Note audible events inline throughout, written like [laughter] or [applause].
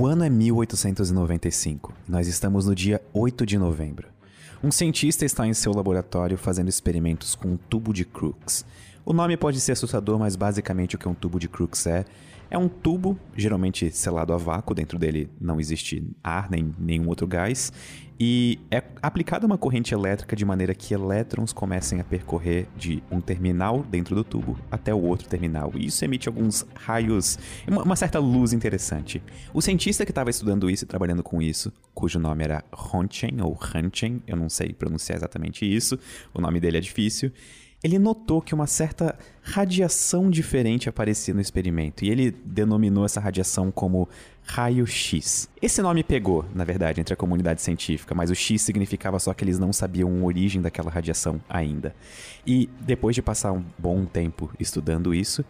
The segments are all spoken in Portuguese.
O ano é 1895 e nós estamos no dia 8 de novembro. Um cientista está em seu laboratório fazendo experimentos com um tubo de Crookes. O nome pode ser assustador, mas basicamente o que um tubo de Crookes é é um tubo, geralmente selado a vácuo, dentro dele não existe ar nem nenhum outro gás, e é aplicada uma corrente elétrica de maneira que elétrons comecem a percorrer de um terminal dentro do tubo até o outro terminal. E isso emite alguns raios, uma, uma certa luz interessante. O cientista que estava estudando isso e trabalhando com isso, cujo nome era Ronchen ou Hanchen, eu não sei pronunciar exatamente isso, o nome dele é difícil ele notou que uma certa radiação diferente aparecia no experimento e ele denominou essa radiação como raio-x. Esse nome pegou, na verdade, entre a comunidade científica, mas o X significava só que eles não sabiam a origem daquela radiação ainda. E depois de passar um bom tempo estudando isso,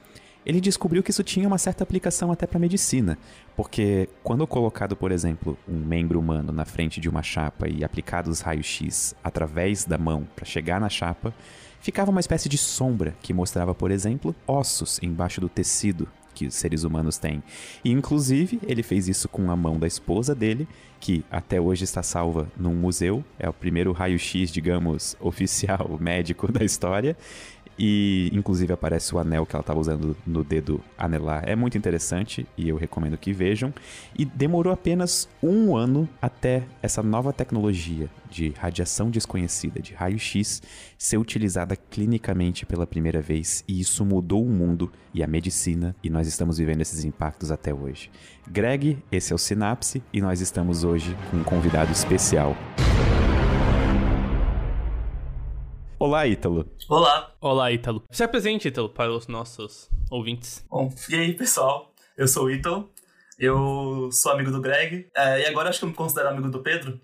ele descobriu que isso tinha uma certa aplicação até para medicina, porque quando colocado, por exemplo, um membro humano na frente de uma chapa e aplicado os raios-x através da mão para chegar na chapa, ficava uma espécie de sombra que mostrava, por exemplo, ossos embaixo do tecido que os seres humanos têm. E inclusive ele fez isso com a mão da esposa dele, que até hoje está salva num museu, é o primeiro raio-x, digamos, [laughs] oficial médico da história. E inclusive aparece o anel que ela estava usando no dedo anelar. É muito interessante e eu recomendo que vejam. E demorou apenas um ano até essa nova tecnologia de radiação desconhecida, de raio-x, ser utilizada clinicamente pela primeira vez. E isso mudou o mundo e a medicina, e nós estamos vivendo esses impactos até hoje. Greg, esse é o Sinapse, e nós estamos hoje com um convidado especial. Olá, Ítalo. Olá. Olá, Ítalo. Se apresente, Ítalo, para os nossos ouvintes. Bom, e aí, pessoal? Eu sou o Ítalo. Eu sou amigo do Greg. É, e agora acho que eu me considero amigo do Pedro.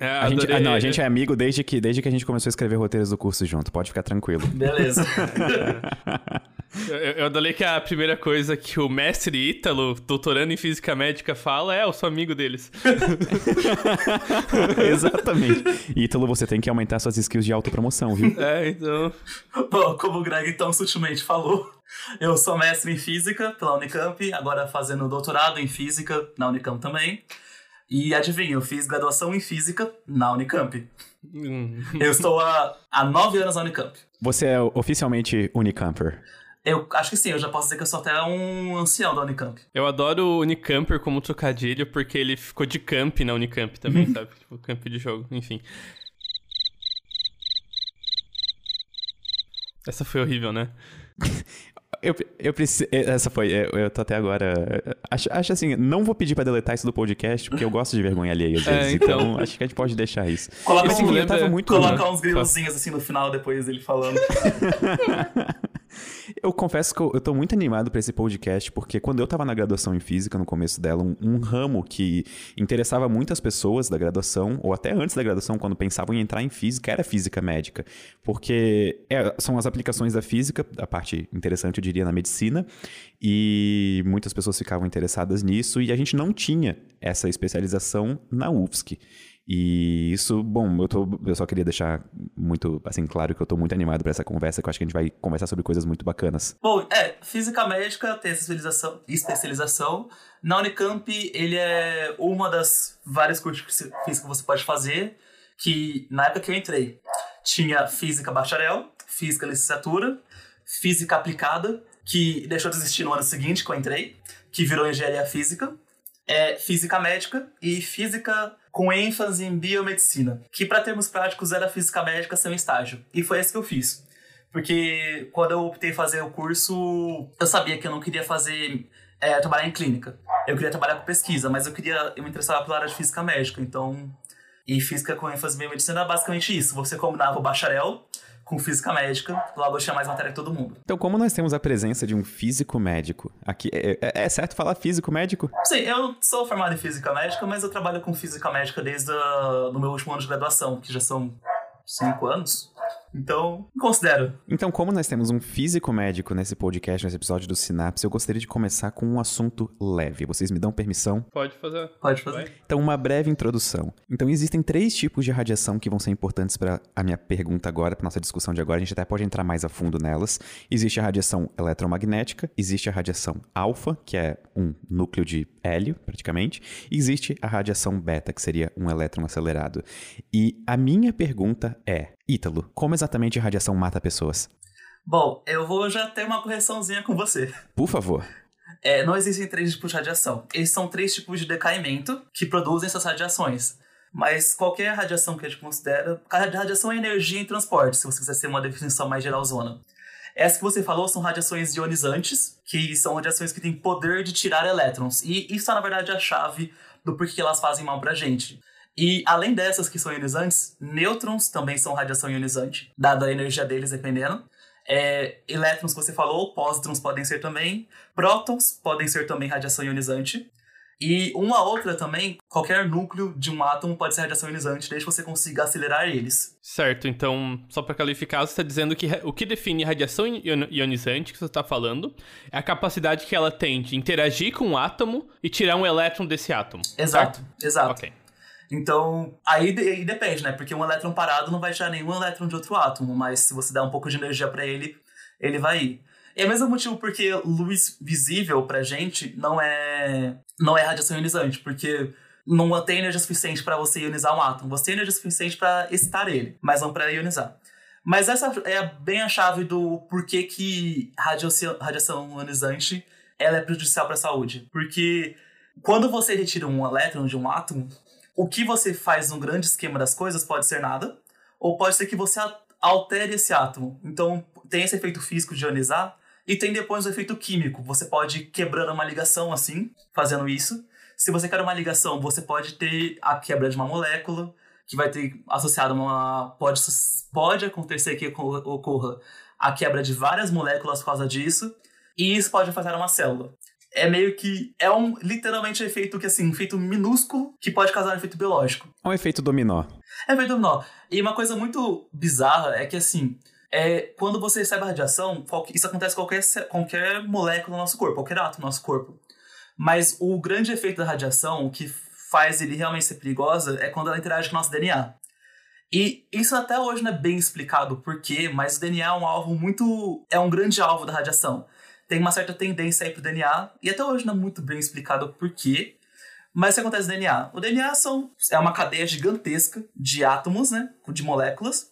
É, a, gente, ah, não, a gente é amigo desde que, desde que a gente começou a escrever roteiros do curso junto. Pode ficar tranquilo. Beleza. [laughs] eu, eu adorei que a primeira coisa que o mestre Ítalo, doutorando em física médica, fala é: eu sou amigo deles. [laughs] Exatamente. Ítalo, você tem que aumentar suas skills de autopromoção, viu? É, então. Bom, como o Greg tão sutilmente falou, eu sou mestre em física pela Unicamp, agora fazendo doutorado em física na Unicamp também. E adivinha, eu fiz graduação em física na Unicamp. Hum. eu estou há, há nove anos na Unicamp. Você é oficialmente Unicamper? Eu acho que sim, eu já posso dizer que eu sou até um ancião da Unicamp. Eu adoro o Unicamper como trocadilho, porque ele ficou de camp na Unicamp também, [laughs] sabe? Tipo, camp de jogo, enfim. Essa foi horrível, né? [laughs] Eu, eu preciso. Essa foi. Eu, eu tô até agora. Acho, acho assim, não vou pedir pra deletar isso do podcast, porque eu gosto de vergonha alheia às é, vezes. É, então... então... acho que a gente pode deixar isso. Coloca, assim, um, lembra... muito, colocar uns grilozinhos assim no final depois dele falando. [laughs] Eu confesso que eu, eu tô muito animado para esse podcast, porque quando eu tava na graduação em física, no começo dela, um, um, ramo que interessava muitas pessoas da graduação, ou até antes da graduação, quando pensavam em entrar em física, era física médica. Porque é, são as aplicações da física, a parte interessante, eu diria, na medicina, e muitas pessoas ficavam interessadas nisso, e a gente não tinha essa especialização na UFSC. E isso, bom, eu, tô, eu só queria deixar muito, assim, claro que eu tô muito animado para essa conversa, que eu acho que a gente vai conversar sobre coisas muito bacanas. Bom, é, física médica tem especialização, especialização. Na Unicamp, ele é uma das várias cursos de física que você pode fazer, que na época que eu entrei, tinha física bacharel, física licenciatura, física aplicada, que deixou de existir no ano seguinte que eu entrei, que virou engenharia física, é física médica e física com ênfase em biomedicina, que para termos práticos era física médica sem estágio. E foi esse que eu fiz. Porque quando eu optei fazer o curso, eu sabia que eu não queria fazer é, trabalhar em clínica. Eu queria trabalhar com pesquisa, mas eu queria eu me interessava pela área de física médica, então e física com ênfase em biomedicina é basicamente isso. Você combinava o bacharel com física médica, logo eu tinha mais matéria que todo mundo. Então, como nós temos a presença de um físico médico aqui, é, é, é certo falar físico médico? Sim, eu sou formado em física médica, mas eu trabalho com física médica desde o meu último ano de graduação, que já são cinco anos. Então, considero. Então, como nós temos um físico médico nesse podcast, nesse episódio do Sinapse, eu gostaria de começar com um assunto leve. Vocês me dão permissão? Pode fazer. Pode fazer. Vai. Então, uma breve introdução. Então, existem três tipos de radiação que vão ser importantes para a minha pergunta agora, para nossa discussão de agora. A gente até pode entrar mais a fundo nelas. Existe a radiação eletromagnética, existe a radiação alfa, que é um núcleo de hélio, praticamente, e existe a radiação beta, que seria um elétron acelerado. E a minha pergunta é, Ítalo, como exatamente a radiação mata pessoas? Bom, eu vou já ter uma correçãozinha com você. Por favor. É, não existem três tipos de radiação. Esses são três tipos de decaimento que produzem essas radiações. Mas qualquer radiação que a gente considera. A radiação é energia em transporte, se você quiser ser uma definição mais geralzona. Essa que você falou são radiações ionizantes, que são radiações que têm poder de tirar elétrons. E isso é, na verdade, a chave do porquê elas fazem mal pra gente. E além dessas que são ionizantes, nêutrons também são radiação ionizante, dada a energia deles, dependendo. É, elétrons que você falou, pósitrons podem ser também, prótons podem ser também radiação ionizante. E uma outra também, qualquer núcleo de um átomo pode ser radiação ionizante, desde que você consiga acelerar eles. Certo, então, só para qualificar, você está dizendo que o que define radiação ion- ionizante que você está falando é a capacidade que ela tem de interagir com um átomo e tirar um elétron desse átomo. Exato, exato. Ok. Então, aí, aí depende, né? Porque um elétron parado não vai tirar nenhum elétron de outro átomo, mas se você der um pouco de energia pra ele, ele vai ir. É o mesmo motivo porque luz visível pra gente não é não é radiação ionizante, porque não tem energia suficiente pra você ionizar um átomo. Você tem energia suficiente pra excitar ele, mas não pra ionizar. Mas essa é bem a chave do porquê que radiação, radiação ionizante ela é prejudicial para a saúde. Porque quando você retira um elétron de um átomo, o que você faz no grande esquema das coisas pode ser nada, ou pode ser que você altere esse átomo. Então, tem esse efeito físico de ionizar, e tem depois o efeito químico. Você pode quebrando uma ligação assim, fazendo isso. Se você quer uma ligação, você pode ter a quebra de uma molécula, que vai ter associado uma. Pode, pode acontecer que ocorra a quebra de várias moléculas por causa disso, e isso pode afetar uma célula. É meio que. É um literalmente um efeito que, assim, um efeito minúsculo que pode causar um efeito biológico. É um efeito dominó. É efeito dominó. E uma coisa muito bizarra é que, assim, é, quando você recebe a radiação, isso acontece com qualquer, qualquer molécula do nosso corpo, qualquer átomo do nosso corpo. Mas o grande efeito da radiação, o que faz ele realmente ser perigosa, é quando ela interage com o nosso DNA. E isso até hoje não é bem explicado por quê, mas o DNA é um alvo muito. é um grande alvo da radiação. Tem uma certa tendência aí pro DNA, e até hoje não é muito bem explicado por quê. Mas o que acontece no DNA? O DNA são, é uma cadeia gigantesca de átomos, né? De moléculas.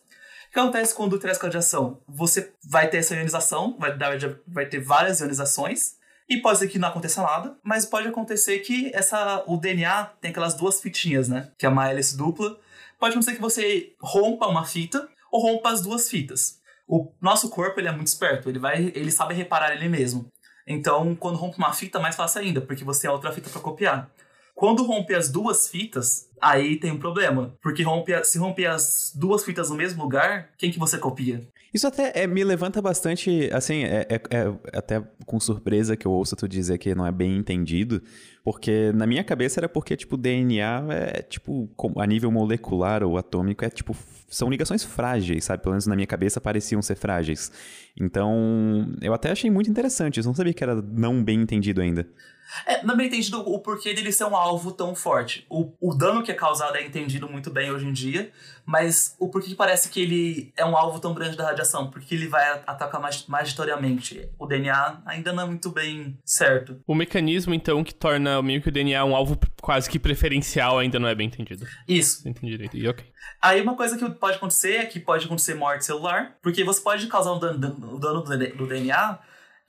O que acontece quando com a radiação? Você vai ter essa ionização, vai, vai ter várias ionizações, e pode ser que não aconteça nada, mas pode acontecer que essa, o DNA tem aquelas duas fitinhas, né? Que é uma hélice dupla. Pode acontecer que você rompa uma fita ou rompa as duas fitas. O nosso corpo ele é muito esperto, ele vai, ele sabe reparar ele mesmo. Então, quando rompe uma fita, é mais fácil ainda, porque você tem outra fita para copiar. Quando rompe as duas fitas, aí tem um problema. Porque rompe, se romper as duas fitas no mesmo lugar, quem que você copia? Isso até é, me levanta bastante, assim, é, é- é até com surpresa que eu ouço tu dizer que não é bem entendido, porque na minha cabeça era porque, tipo, DNA é, tipo, a nível molecular ou atômico, é, tipo, são ligações frágeis, sabe? Pelo menos na minha cabeça pareciam ser frágeis. Então, eu até achei muito interessante, eu não sabia que era não bem entendido ainda. É, não é bem entendido o porquê dele ser um alvo tão forte. O, o dano que é causado é entendido muito bem hoje em dia, mas o porquê que parece que ele é um alvo tão grande da radiação? Porque ele vai atacar mais, magitoriamente. O DNA ainda não é muito bem certo. O mecanismo, então, que torna meio que o DNA um alvo quase que preferencial ainda não é bem entendido. Isso. Entendi direito. E ok. Aí uma coisa que pode acontecer é que pode acontecer morte celular, porque você pode causar um dano, dano do DNA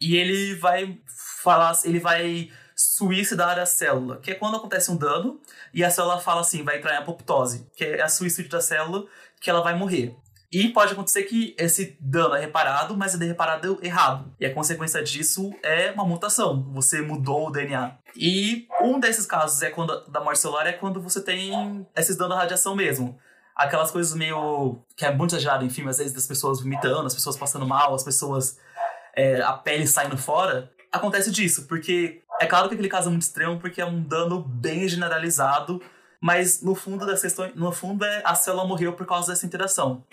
e ele vai falar, ele vai suicidar a célula, que é quando acontece um dano e a célula fala assim, vai entrar em apoptose, que é a suicídio da célula, que ela vai morrer. E pode acontecer que esse dano é reparado, mas é reparado errado. E a consequência disso é uma mutação. Você mudou o DNA. E um desses casos é quando da morte celular é quando você tem esses danos da radiação mesmo aquelas coisas meio. que é muito exagerado em às vezes, das pessoas vomitando, as pessoas passando mal, as pessoas. é, a pele saindo fora. Acontece disso, porque é claro que aquele caso é muito extremo, porque é um dano bem generalizado, mas no fundo das questões. No fundo, é, a célula morreu por causa dessa interação.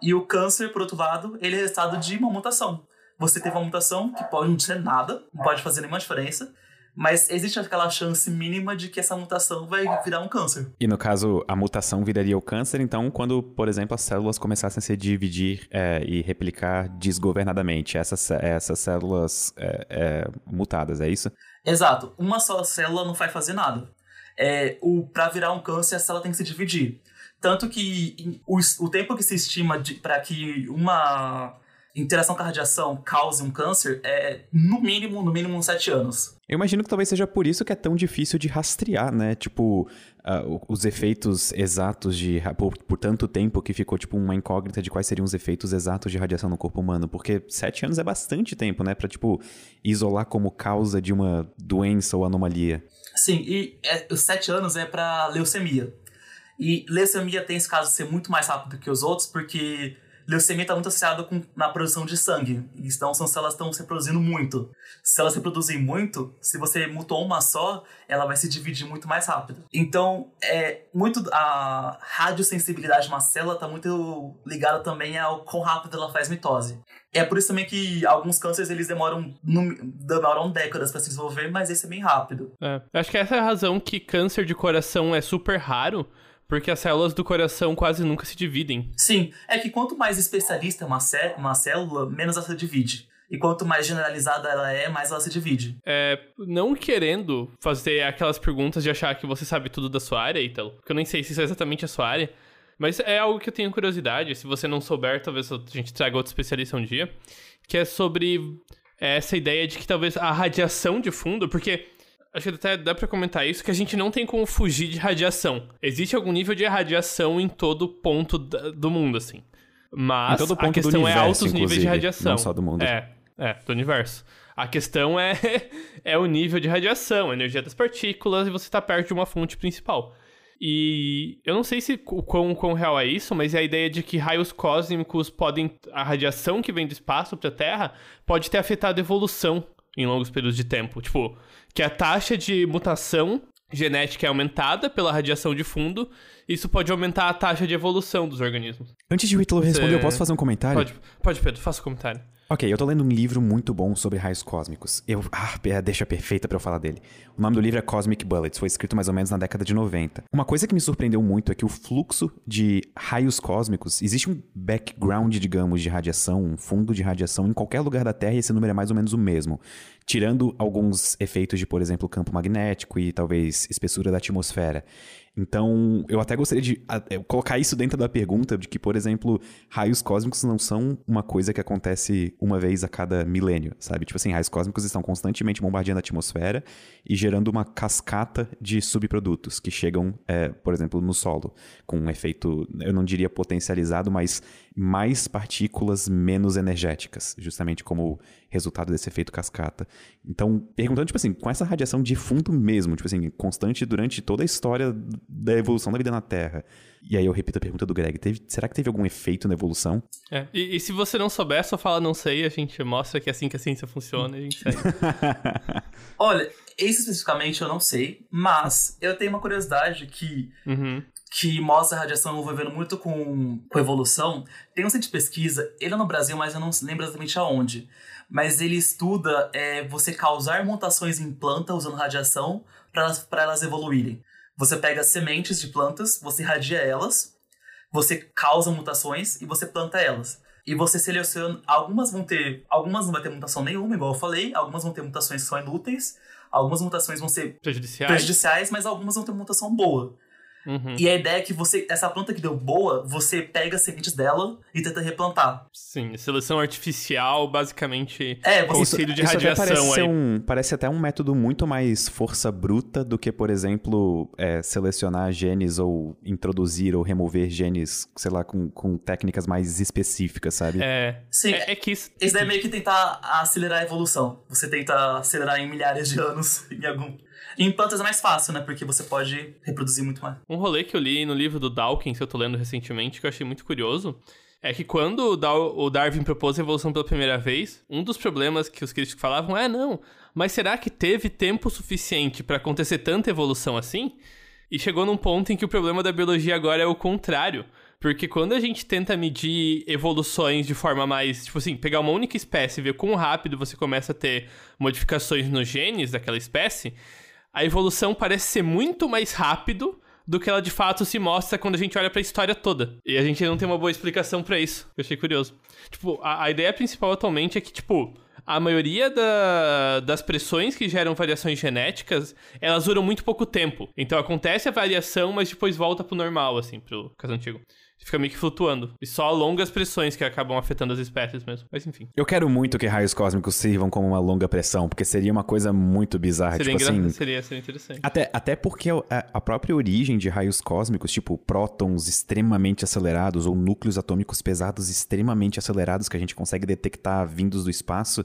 E o câncer, por outro lado, ele é resultado de uma mutação. Você teve uma mutação que pode não ser nada, não pode fazer nenhuma diferença, mas existe aquela chance mínima de que essa mutação vai virar um câncer. E no caso, a mutação viraria o câncer, então, quando, por exemplo, as células começassem a se dividir é, e replicar desgovernadamente, essas, essas células é, é, mutadas, é isso? Exato. Uma só célula não vai fazer nada. É, o, pra virar um câncer, a célula tem que se dividir. Tanto que o, o tempo que se estima para que uma interação com a radiação cause um câncer é, no mínimo, no mínimo, uns sete anos. Eu imagino que talvez seja por isso que é tão difícil de rastrear, né? Tipo, uh, os efeitos exatos de. Por, por, tanto tempo que ficou, tipo, uma incógnita de quais seriam os efeitos exatos de radiação no corpo humano. Porque sete anos é bastante tempo, né? Pra, tipo, isolar como causa de uma doença ou anomalia. Sim, e é, os sete anos é para leucemia. E leucemia tem esse caso de ser muito mais rápido que os outros, porque leucemia está muito associada com na produção de sangue. Então são células estão se reproduzindo muito. Se elas se reproduzem muito, se você mutou uma só, ela vai se dividir muito mais rápido. Então, é muito a radiosensibilidade de uma célula está muito ligada também ao quão rápido ela faz mitose. É por isso também que alguns cânceres eles demoram, demoram décadas para se desenvolver, mas esse é bem rápido. É, acho que essa é a razão que câncer de coração é super raro, porque as células do coração quase nunca se dividem. Sim, é que quanto mais especialista é uma, uma célula, menos ela se divide. E quanto mais generalizada ela é, mais ela se divide. É, não querendo fazer aquelas perguntas de achar que você sabe tudo da sua área, Ítalo, porque eu nem sei se isso é exatamente a sua área, mas é algo que eu tenho curiosidade. Se você não souber, talvez a gente traga outro especialista um dia, que é sobre essa ideia de que talvez a radiação de fundo, porque acho que até dá para comentar isso, que a gente não tem como fugir de radiação. Existe algum nível de radiação em todo ponto do mundo, assim. Mas a questão universo, é altos níveis de radiação. Não só do mundo. É, é, do universo. A questão é, [laughs] é o nível de radiação, a energia das partículas, e você está perto de uma fonte principal. E eu não sei se o quão, quão real é isso, mas é a ideia de que raios cósmicos podem. A radiação que vem do espaço para a Terra pode ter afetado a evolução em longos períodos de tempo. Tipo, que a taxa de mutação genética é aumentada pela radiação de fundo, isso pode aumentar a taxa de evolução dos organismos. Antes de o Ítalo responder, Você... eu posso fazer um comentário? Pode, pode Pedro, faça um comentário. Ok, eu tô lendo um livro muito bom sobre raios cósmicos. Eu. Ah, é deixa perfeita para eu falar dele. O nome do livro é Cosmic Bullets, foi escrito mais ou menos na década de 90. Uma coisa que me surpreendeu muito é que o fluxo de raios cósmicos. Existe um background, digamos, de radiação, um fundo de radiação em qualquer lugar da Terra e esse número é mais ou menos o mesmo. Tirando alguns efeitos de, por exemplo, campo magnético e talvez espessura da atmosfera. Então, eu até gostaria de colocar isso dentro da pergunta de que, por exemplo, raios cósmicos não são uma coisa que acontece uma vez a cada milênio, sabe? Tipo assim, raios cósmicos estão constantemente bombardeando a atmosfera e gerando uma cascata de subprodutos que chegam, é, por exemplo, no solo, com um efeito, eu não diria potencializado, mas mais partículas menos energéticas, justamente como resultado desse efeito cascata. Então, perguntando, tipo assim, com essa radiação de fundo mesmo, tipo assim, constante durante toda a história da evolução da vida na Terra. E aí eu repito a pergunta do Greg, teve, será que teve algum efeito na evolução? É, e, e, se você não souber, só fala não sei, a gente mostra que é assim que a ciência funciona e a gente segue. [laughs] Olha, esse especificamente eu não sei, mas eu tenho uma curiosidade que uhum que mostra a radiação envolvendo muito com, com evolução. Tem um centro de pesquisa, ele é no Brasil, mas eu não lembro exatamente aonde. Mas ele estuda é, você causar mutações em planta usando radiação para elas, elas evoluírem. Você pega sementes de plantas, você irradia elas, você causa mutações e você planta elas. E você seleciona. Algumas vão ter. Algumas não vai ter mutação nenhuma, igual eu falei. Algumas vão ter mutações que são inúteis. Algumas mutações vão ser prejudiciais, prejudiciais mas algumas vão ter mutação boa. Uhum. E a ideia é que você, essa planta que deu boa, você pega as sementes dela e tenta replantar. Sim, seleção artificial, basicamente é, conselho de isso radiação até parece, aí. Um, parece até um método muito mais força bruta do que, por exemplo, é, selecionar genes ou introduzir ou remover genes, sei lá, com, com técnicas mais específicas, sabe? É. Sim, é, é que isso... Esse daí é meio que tentar acelerar a evolução. Você tenta acelerar em milhares de anos [laughs] em algum em plantas é mais fácil, né? Porque você pode reproduzir muito mais. Um rolê que eu li no livro do Dawkins, que eu tô lendo recentemente, que eu achei muito curioso, é que quando o Darwin propôs a evolução pela primeira vez, um dos problemas que os críticos falavam é: não, mas será que teve tempo suficiente para acontecer tanta evolução assim? E chegou num ponto em que o problema da biologia agora é o contrário. Porque quando a gente tenta medir evoluções de forma mais, tipo assim, pegar uma única espécie e ver quão rápido você começa a ter modificações nos genes daquela espécie, a evolução parece ser muito mais rápido do que ela de fato se mostra quando a gente olha para a história toda. E a gente não tem uma boa explicação para isso. Eu achei curioso. Tipo, a, a ideia principal atualmente é que, tipo, a maioria da, das pressões que geram variações genéticas, elas duram muito pouco tempo. Então acontece a variação, mas depois volta pro normal, assim, pro caso antigo fica meio que flutuando. E só longas pressões que acabam afetando as espécies mesmo. Mas enfim. Eu quero muito que raios cósmicos sirvam como uma longa pressão, porque seria uma coisa muito bizarra. Seria, tipo assim, seria, seria interessante. Até, até porque a, a própria origem de raios cósmicos, tipo prótons extremamente acelerados ou núcleos atômicos pesados extremamente acelerados que a gente consegue detectar vindos do espaço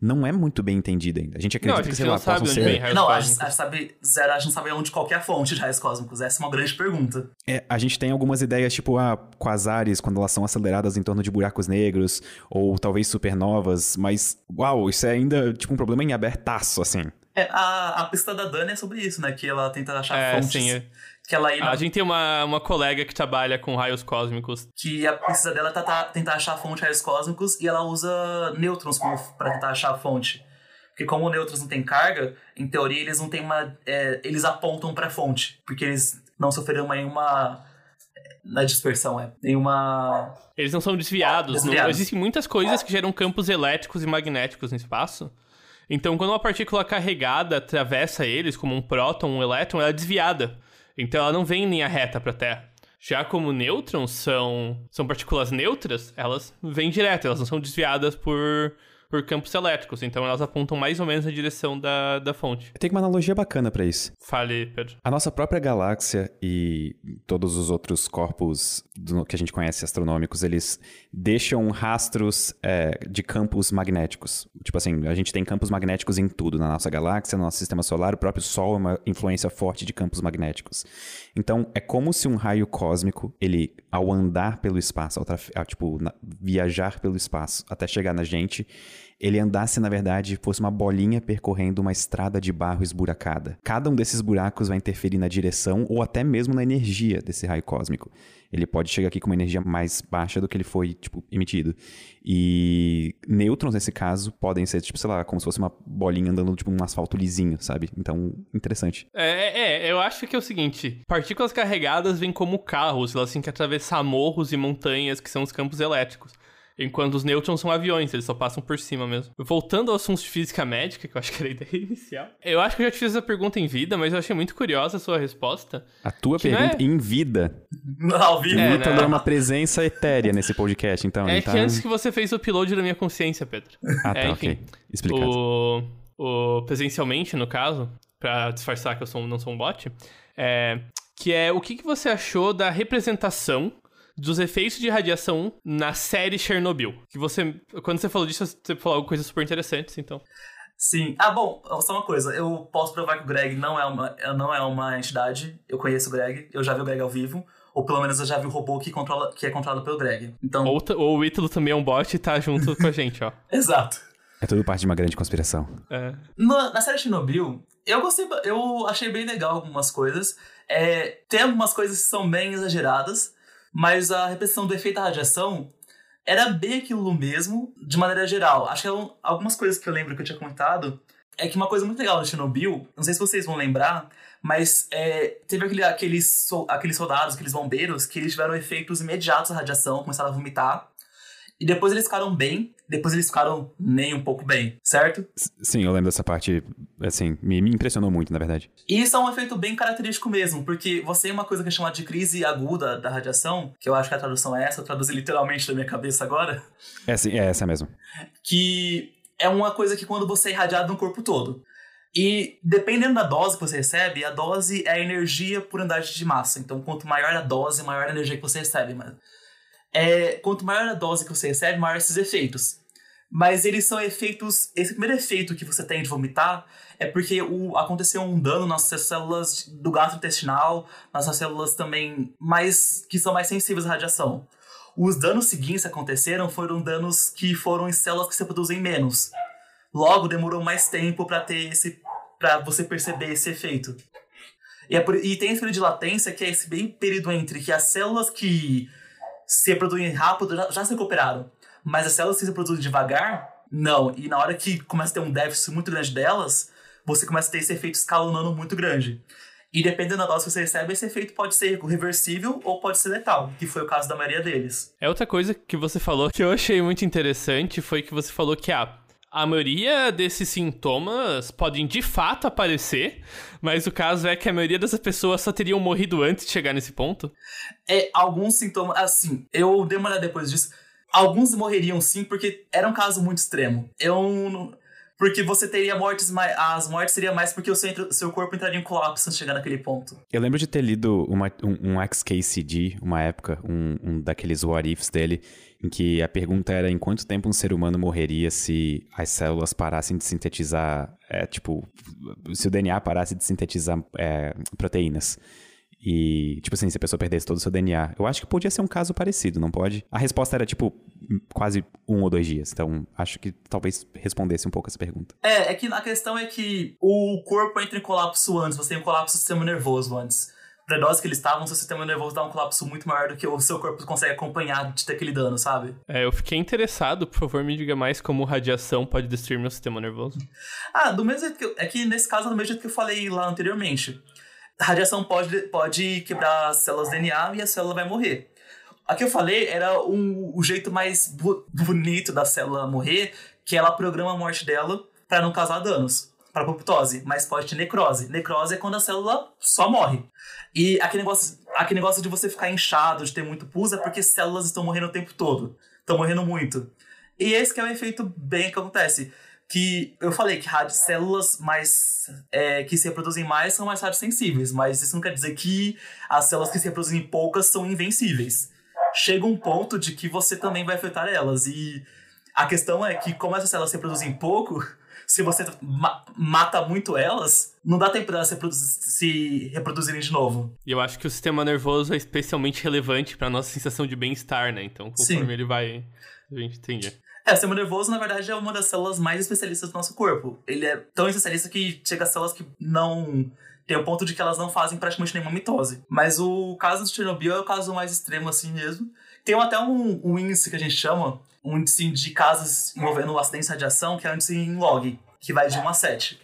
não é muito bem entendida ainda. A gente acredita não, a gente que, sei não lá, sabe possam onde ser... vem não, a gente, a gente sabe, zero, a gente sabe onde qualquer fonte de raios cósmicos. Essa é uma grande pergunta. É, a gente tem algumas ideias, tipo, ah, quasares, quando elas são aceleradas em torno de buracos negros, ou talvez supernovas, mas, uau, isso é ainda, tipo, um problema em abertaço, assim. É, a, a pista da Dani é sobre isso, né? Que ela tenta achar é, fontes. Sim, é. Que ela A gente tem uma, uma colega que trabalha com raios cósmicos. Que a pesquisa dela é tá, tentar achar a fonte de raios cósmicos e ela usa nêutrons para tentar achar a fonte. Porque como nêutrons não tem carga, em teoria eles não têm uma. É, eles apontam para a fonte. Porque eles não sofreram nenhuma. Na dispersão, é. Nenhuma. Eles não são desviados. Desviados. Não, existem muitas coisas que geram campos elétricos e magnéticos no espaço. Então, quando uma partícula carregada atravessa eles, como um próton, um elétron, ela é desviada. Então, ela não vem em linha reta para a Terra. Já como nêutrons são, são partículas neutras, elas vêm direto, elas não são desviadas por por campos elétricos, então elas apontam mais ou menos na direção da, da fonte. Tem uma analogia bacana para isso. Fale, Pedro. A nossa própria galáxia e todos os outros corpos do, que a gente conhece astronômicos, eles deixam rastros é, de campos magnéticos. Tipo assim, a gente tem campos magnéticos em tudo, na nossa galáxia, no nosso sistema solar, o próprio Sol é uma influência forte de campos magnéticos. Então, é como se um raio cósmico, ele, ao andar pelo espaço, ao, ao tipo, na, viajar pelo espaço até chegar na gente, ele andasse, na verdade, fosse uma bolinha percorrendo uma estrada de barro esburacada. Cada um desses buracos vai interferir na direção ou até mesmo na energia desse raio cósmico. Ele pode chegar aqui com uma energia mais baixa do que ele foi, tipo, emitido. E nêutrons, nesse caso, podem ser, tipo, sei lá, como se fosse uma bolinha andando, tipo, num asfalto lisinho, sabe? Então, interessante. É, é, eu acho que é o seguinte: partículas carregadas vêm como carros, elas têm que atravessar morros e montanhas, que são os campos elétricos. Enquanto os nêutrons são aviões, eles só passam por cima mesmo. Voltando ao assunto de física médica, que eu acho que era a ideia [laughs] inicial. Eu acho que eu já te fiz essa pergunta em vida, mas eu achei muito curiosa a sua resposta. A tua pergunta é... em vida. [laughs] Ao vivo. É, né? é uma presença etérea nesse podcast, então. É tá... que antes que você fez o upload da minha consciência, Pedro. Ah, tá, é, enfim, ok. Explicado. O, o presencialmente, no caso, pra disfarçar que eu sou, não sou um bot, é, que é o que, que você achou da representação dos efeitos de radiação na série Chernobyl. Que você, quando você falou disso, você falou coisas super interessantes, então. Sim. Ah, bom, só uma coisa. Eu posso provar que o Greg não é uma, não é uma entidade. Eu conheço o Greg, eu já vi o Greg ao vivo. Ou pelo menos eu já vi o robô que, controla, que é controlado pelo Greg. Então... Ou, ou o Ítalo também é um bot e tá junto com a gente, ó. [laughs] Exato. É tudo parte de uma grande conspiração. É. Na, na série Chernobyl, eu gostei, eu achei bem legal algumas coisas. É, tem algumas coisas que são bem exageradas, mas a repressão do efeito da radiação era bem aquilo mesmo, de maneira geral. Acho que algumas coisas que eu lembro que eu tinha comentado é que uma coisa muito legal do Chernobyl, não sei se vocês vão lembrar, mas é, teve aquele, aqueles, aqueles soldados, aqueles bombeiros, que eles tiveram efeitos imediatos da radiação, começaram a vomitar. E depois eles ficaram bem, depois eles ficaram nem um pouco bem, certo? Sim, eu lembro dessa parte, assim, me, me impressionou muito, na verdade. E isso é um efeito bem característico mesmo, porque você tem uma coisa que é chamada de crise aguda da radiação, que eu acho que a tradução é essa, eu traduzi literalmente da minha cabeça agora. É, sim, é essa mesmo. Que é uma coisa que quando você é irradiado no corpo todo. E dependendo da dose que você recebe, a dose é a energia por unidade de massa. Então, quanto maior a dose, maior a energia que você recebe. Mas é, quanto maior a dose que você recebe, maior esses efeitos. Mas eles são efeitos. Esse primeiro efeito que você tem de vomitar é porque o, aconteceu um dano nas células do gastrointestinal, nas células também mais que são mais sensíveis à radiação. Os danos seguintes que aconteceram foram danos que foram em células que se produzem menos. Logo, demorou mais tempo para ter esse, para você perceber esse efeito. E, é por, e tem esse período de latência que é esse bem período entre que as células que se reproduzem rápido já, já se recuperaram. Mas as células que se reproduzem devagar, não. E na hora que começa a ter um déficit muito grande delas, você começa a ter esse efeito escalonando muito grande. E dependendo da dose que você recebe, esse efeito pode ser reversível ou pode ser letal, que foi o caso da maioria deles. É outra coisa que você falou que eu achei muito interessante foi que você falou que ah, a maioria desses sintomas podem de fato aparecer, mas o caso é que a maioria dessas pessoas só teriam morrido antes de chegar nesse ponto. É, alguns sintomas, assim, eu dei uma olhada depois disso. Alguns morreriam sim, porque era um caso muito extremo. Eu porque você teria mortes mais. As mortes seriam mais porque o seu, seu corpo entraria em colapso chegar naquele ponto. Eu lembro de ter lido uma, um, um XKCD, uma época, um, um daqueles what ifs dele, em que a pergunta era em quanto tempo um ser humano morreria se as células parassem de sintetizar. É, tipo, se o DNA parasse de sintetizar é, proteínas. E, tipo assim, se a pessoa perdesse todo o seu DNA. Eu acho que podia ser um caso parecido, não pode? A resposta era, tipo, quase um ou dois dias. Então, acho que talvez respondesse um pouco essa pergunta. É, é que a questão é que o corpo entra em colapso antes, você tem um colapso do sistema nervoso antes. Pra dose que eles estavam, seu sistema nervoso dá um colapso muito maior do que o seu corpo consegue acompanhar de ter aquele dano, sabe? É, eu fiquei interessado, por favor, me diga mais como radiação pode destruir meu sistema nervoso. Ah, do mesmo jeito que eu, É que nesse caso, do mesmo jeito que eu falei lá anteriormente. A radiação pode, pode quebrar as células DNA e a célula vai morrer. Aqui eu falei era um, o jeito mais bu bonito da célula morrer, que ela programa a morte dela para não causar danos para apoptose, mas pode ter necrose. Necrose é quando a célula só morre. E aquele negócio, aquele negócio de você ficar inchado, de ter muito pus, é porque células estão morrendo o tempo todo. Estão morrendo muito. E esse que é o efeito bem que acontece. Que eu falei que células mais é, que se reproduzem mais são mais radiosensíveis, mas isso não quer dizer que as células que se reproduzem poucas são invencíveis chega um ponto de que você também vai afetar elas. E a questão é que, como essas células se reproduzem pouco, [laughs] se você ma mata muito elas, não dá tempo delas se, se reproduzirem de novo. E eu acho que o sistema nervoso é especialmente relevante para nossa sensação de bem-estar, né? Então, conforme Sim. ele vai, a gente entende. É, o sistema nervoso, na verdade, é uma das células mais especialistas do nosso corpo. Ele é tão especialista que chega a células que não tem o ponto de que elas não fazem praticamente nenhuma mitose. Mas o caso de Chernobyl é o caso mais extremo assim mesmo. Tem até um, um índice que a gente chama, um índice de casos envolvendo acidentes de radiação, que é o índice em log, que vai de 1 a 7.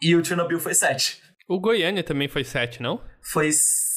E o Chernobyl foi 7. O Goiânia também foi 7, não? Foi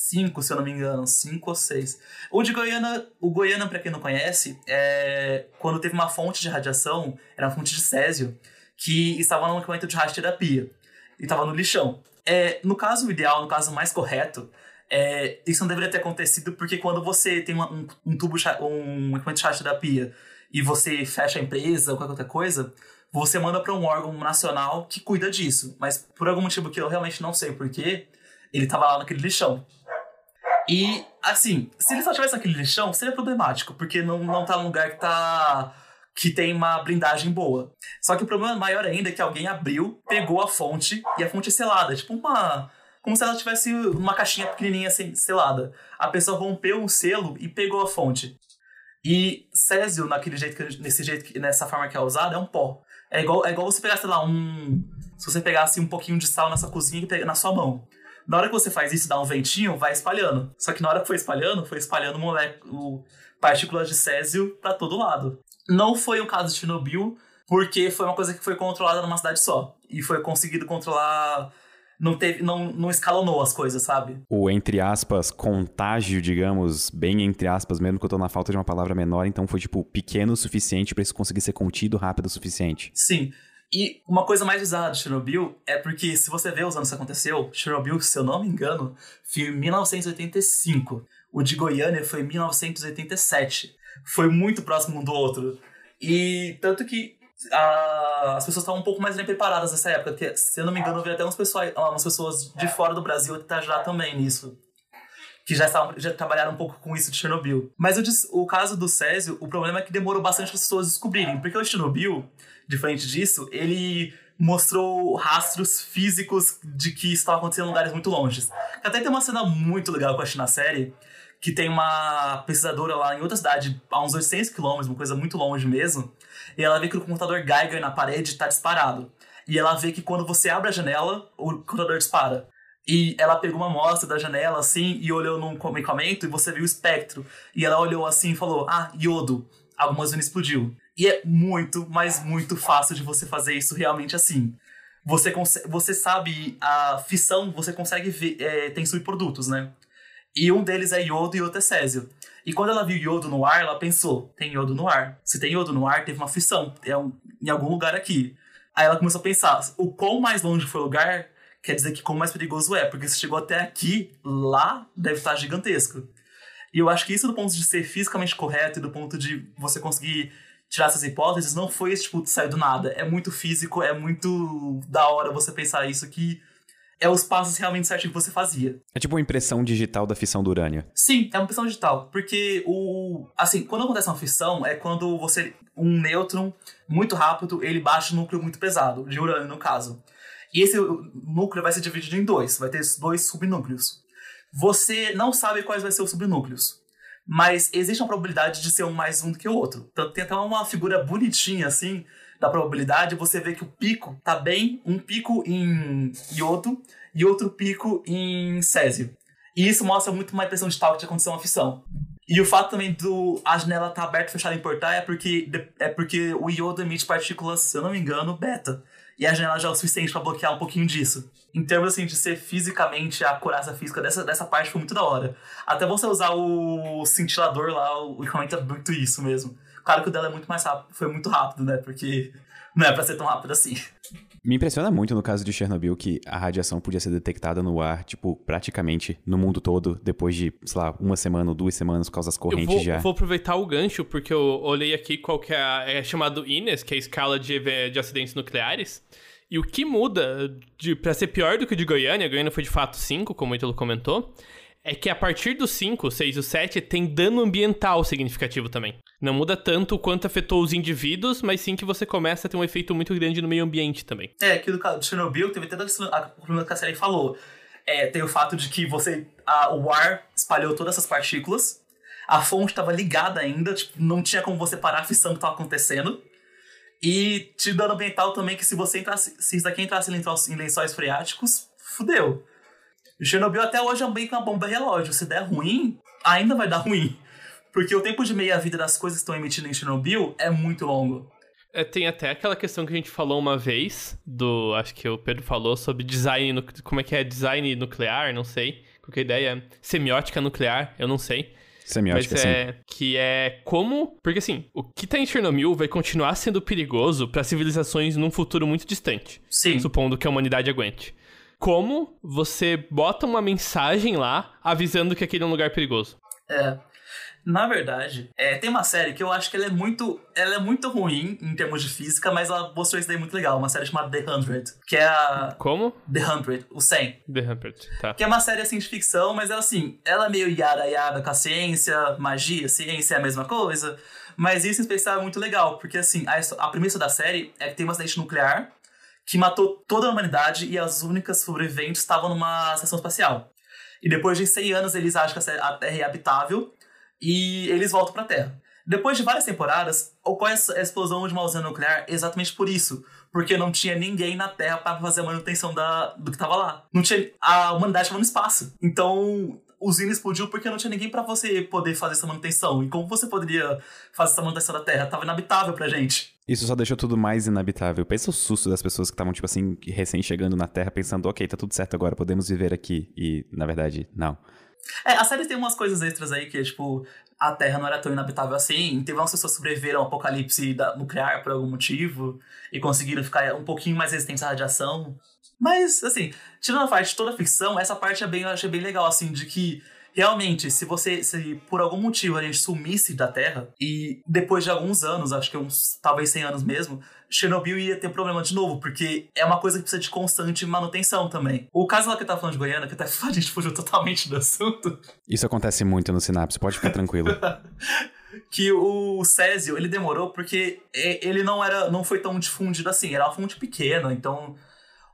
5, se eu não me engano, 5 ou 6. O de Goiânia, o Goiânia, para quem não conhece, é quando teve uma fonte de radiação, era uma fonte de césio, que estava no equipamento de radioterapia e estava no lixão. É, no caso ideal, no caso mais correto, é, isso não deveria ter acontecido porque quando você tem uma, um, um, tubo, um equipamento de pia e você fecha a empresa ou qualquer outra coisa, você manda para um órgão nacional que cuida disso. Mas por algum motivo que eu realmente não sei porquê, ele estava lá naquele lixão. E, assim, se ele só tivesse naquele lixão, seria problemático, porque não, não tá num lugar que tá que tem uma blindagem boa. Só que o problema maior ainda é que alguém abriu, pegou a fonte e a fonte é selada, tipo uma como se ela tivesse uma caixinha pequenininha selada. A pessoa rompeu o selo e pegou a fonte. E Césio, naquele jeito nesse jeito, nessa forma que é usada, é um pó. É igual, é igual você pegar, sei lá, um. Se você pegasse um pouquinho de sal nessa cozinha e na sua mão. Na hora que você faz isso, dá um ventinho, vai espalhando. Só que na hora que foi espalhando, foi espalhando moléculas, partículas de Césio para todo lado. Não foi o caso de Chernobyl, porque foi uma coisa que foi controlada numa cidade só. E foi conseguido controlar. Não, teve, não, não escalonou as coisas, sabe? O, entre aspas, contágio, digamos, bem entre aspas, mesmo que eu tô na falta de uma palavra menor, então foi, tipo, pequeno o suficiente para isso conseguir ser contido rápido o suficiente. Sim. E uma coisa mais bizarra de Chernobyl é porque, se você vê os anos que aconteceu, Chernobyl, se eu não me engano, foi em 1985. O de Goiânia foi em 1987 foi muito próximo um do outro. E tanto que a, as pessoas estavam um pouco mais bem preparadas nessa época. Porque, se eu não me engano, eu vi até umas pessoas, umas pessoas de fora do Brasil tentar ajudar também nisso. Que já, estavam, já trabalharam um pouco com isso de Chernobyl. Mas o, o caso do Césio, o problema é que demorou bastante as pessoas descobrirem. Porque o Chernobyl, diferente disso, ele mostrou rastros físicos de que estava acontecendo em lugares muito longes. Até tem uma cena muito legal que eu achei na série, que tem uma pesquisadora lá em outra cidade, a uns 800 quilômetros, uma coisa muito longe mesmo, e ela vê que o computador Geiger na parede está disparado. E ela vê que quando você abre a janela, o computador dispara. E ela pegou uma amostra da janela, assim, e olhou num equipamento e você viu o espectro. E ela olhou assim e falou, ah, iodo. Algumas vezes explodiu. E é muito, mas muito fácil de você fazer isso realmente assim. Você, você sabe a fissão, você consegue ver, é, tem subprodutos, né? E um deles é iodo e outro é césio. E quando ela viu iodo no ar, ela pensou: tem iodo no ar. Se tem iodo no ar, teve uma fissão é um, em algum lugar aqui. Aí ela começou a pensar: o quão mais longe foi o lugar, quer dizer que quão mais perigoso é, porque se chegou até aqui, lá deve estar gigantesco. E eu acho que isso, do ponto de ser fisicamente correto e do ponto de você conseguir tirar essas hipóteses, não foi esse tipo de sair do nada. É muito físico, é muito da hora você pensar isso que é os passos realmente certinho que você fazia. É tipo uma impressão digital da fissão do urânio. Sim, é uma impressão digital. Porque o. Assim, quando acontece uma fissão, é quando você. Um nêutron muito rápido, ele baixa um núcleo muito pesado, de urânio no caso. E esse núcleo vai ser dividido em dois, vai ter dois subnúcleos. Você não sabe quais vão ser os subnúcleos mas existe uma probabilidade de ser um mais um do que o outro. Então tem até uma figura bonitinha assim da probabilidade, você vê que o pico tá bem um pico em iodo e outro pico em césio. E isso mostra muito uma impressão de tal que aconteceu uma fissão. E o fato também do a janela estar tá aberta e fechada em portar é porque, é porque o iodo emite partículas, se eu não me engano, beta. E a janela já é o suficiente para bloquear um pouquinho disso. Em termos assim, de ser fisicamente a coraça física dessa, dessa parte foi muito da hora. Até você usar o cintilador lá, o equipamento é muito isso mesmo. Claro que o dela é muito mais rápido, foi muito rápido, né? Porque não é pra ser tão rápido assim. Me impressiona muito no caso de Chernobyl que a radiação podia ser detectada no ar, tipo, praticamente no mundo todo, depois de, sei lá, uma semana ou duas semanas por causa das correntes eu vou, já. Eu vou aproveitar o gancho, porque eu olhei aqui qual que é, é chamado INES, que é a escala de, de acidentes nucleares. E o que muda de, pra ser pior do que o de Goiânia, Goiânia foi de fato 5, como o Ítalo comentou, é que a partir do 5, 6 e 7 tem dano ambiental significativo também. Não muda tanto quanto afetou os indivíduos, mas sim que você começa a ter um efeito muito grande no meio ambiente também. É, aqui do Chernobyl teve até o problema que a série falou. É, tem o fato de que você a, o ar espalhou todas essas partículas, a fonte estava ligada ainda, tipo, não tinha como você parar a fissão que estava acontecendo. E te dano ambiental também que se você entrasse, se isso aqui entrasse em lençóis freáticos, fudeu. Chernobyl até hoje é bem com uma bomba relógio. Se der ruim, ainda vai dar ruim. Porque o tempo de meia-vida das coisas que estão emitindo em Chernobyl é muito longo. É, tem até aquela questão que a gente falou uma vez, do. Acho que o Pedro falou sobre design. Como é que é? Design nuclear, não sei. Qualquer ideia. Semiótica nuclear, eu não sei. Semiótica, Mas é, sim. Que é como. Porque assim, o que tá em Chernobyl vai continuar sendo perigoso para civilizações num futuro muito distante. Sim. Supondo que a humanidade aguente. Como você bota uma mensagem lá avisando que aquele é um lugar perigoso? É. Na verdade, é, tem uma série que eu acho que ela é muito, ela é muito ruim em termos de física, mas ela mostrou isso daí muito legal. Uma série chamada The Hundred, que é a... Como? The Hundred, o 100. The Hundred, tá. Que é uma série, assim, de ficção, mas ela, assim, ela é meio yada yada com a ciência, magia, ciência é a mesma coisa. Mas isso em especial é muito legal, porque, assim, a, a premissa da série é que tem um acidente nuclear que matou toda a humanidade e as únicas sobreviventes estavam numa estação espacial. E depois de 100 anos, eles acham que a Terra é habitável e eles voltam para a Terra. Depois de várias temporadas, ocorre a explosão de uma usina nuclear exatamente por isso. Porque não tinha ninguém na Terra para fazer a manutenção da, do que estava lá. Não tinha, a humanidade estava no espaço. Então, a usina explodiu porque não tinha ninguém para você poder fazer essa manutenção. E como você poderia fazer essa manutenção da Terra? Tava inabitável pra gente. Isso só deixou tudo mais inabitável. Pensa o susto das pessoas que estavam, tipo assim, recém chegando na Terra, pensando, ok, tá tudo certo agora, podemos viver aqui. E, na verdade, não. É, a série tem umas coisas extras aí que tipo, a Terra não era tão inabitável assim. Teve umas pessoas que sobreviveram ao apocalipse nuclear por algum motivo e conseguiram ficar um pouquinho mais resistentes à radiação. Mas, assim, tirando a parte de toda a ficção, essa parte é bem, eu achei bem legal, assim, de que realmente, se você, se por algum motivo a gente sumisse da Terra e depois de alguns anos, acho que uns, talvez 100 anos mesmo, Chernobyl ia ter problema de novo, porque é uma coisa que precisa de constante manutenção também. O caso lá que eu tava falando de Goiânia, que até [laughs] a gente fugiu totalmente do assunto. Isso acontece muito no Sinapse, pode ficar tranquilo. [laughs] que o Césio, ele demorou porque ele não era, não foi tão difundido assim, era uma fonte pequena, então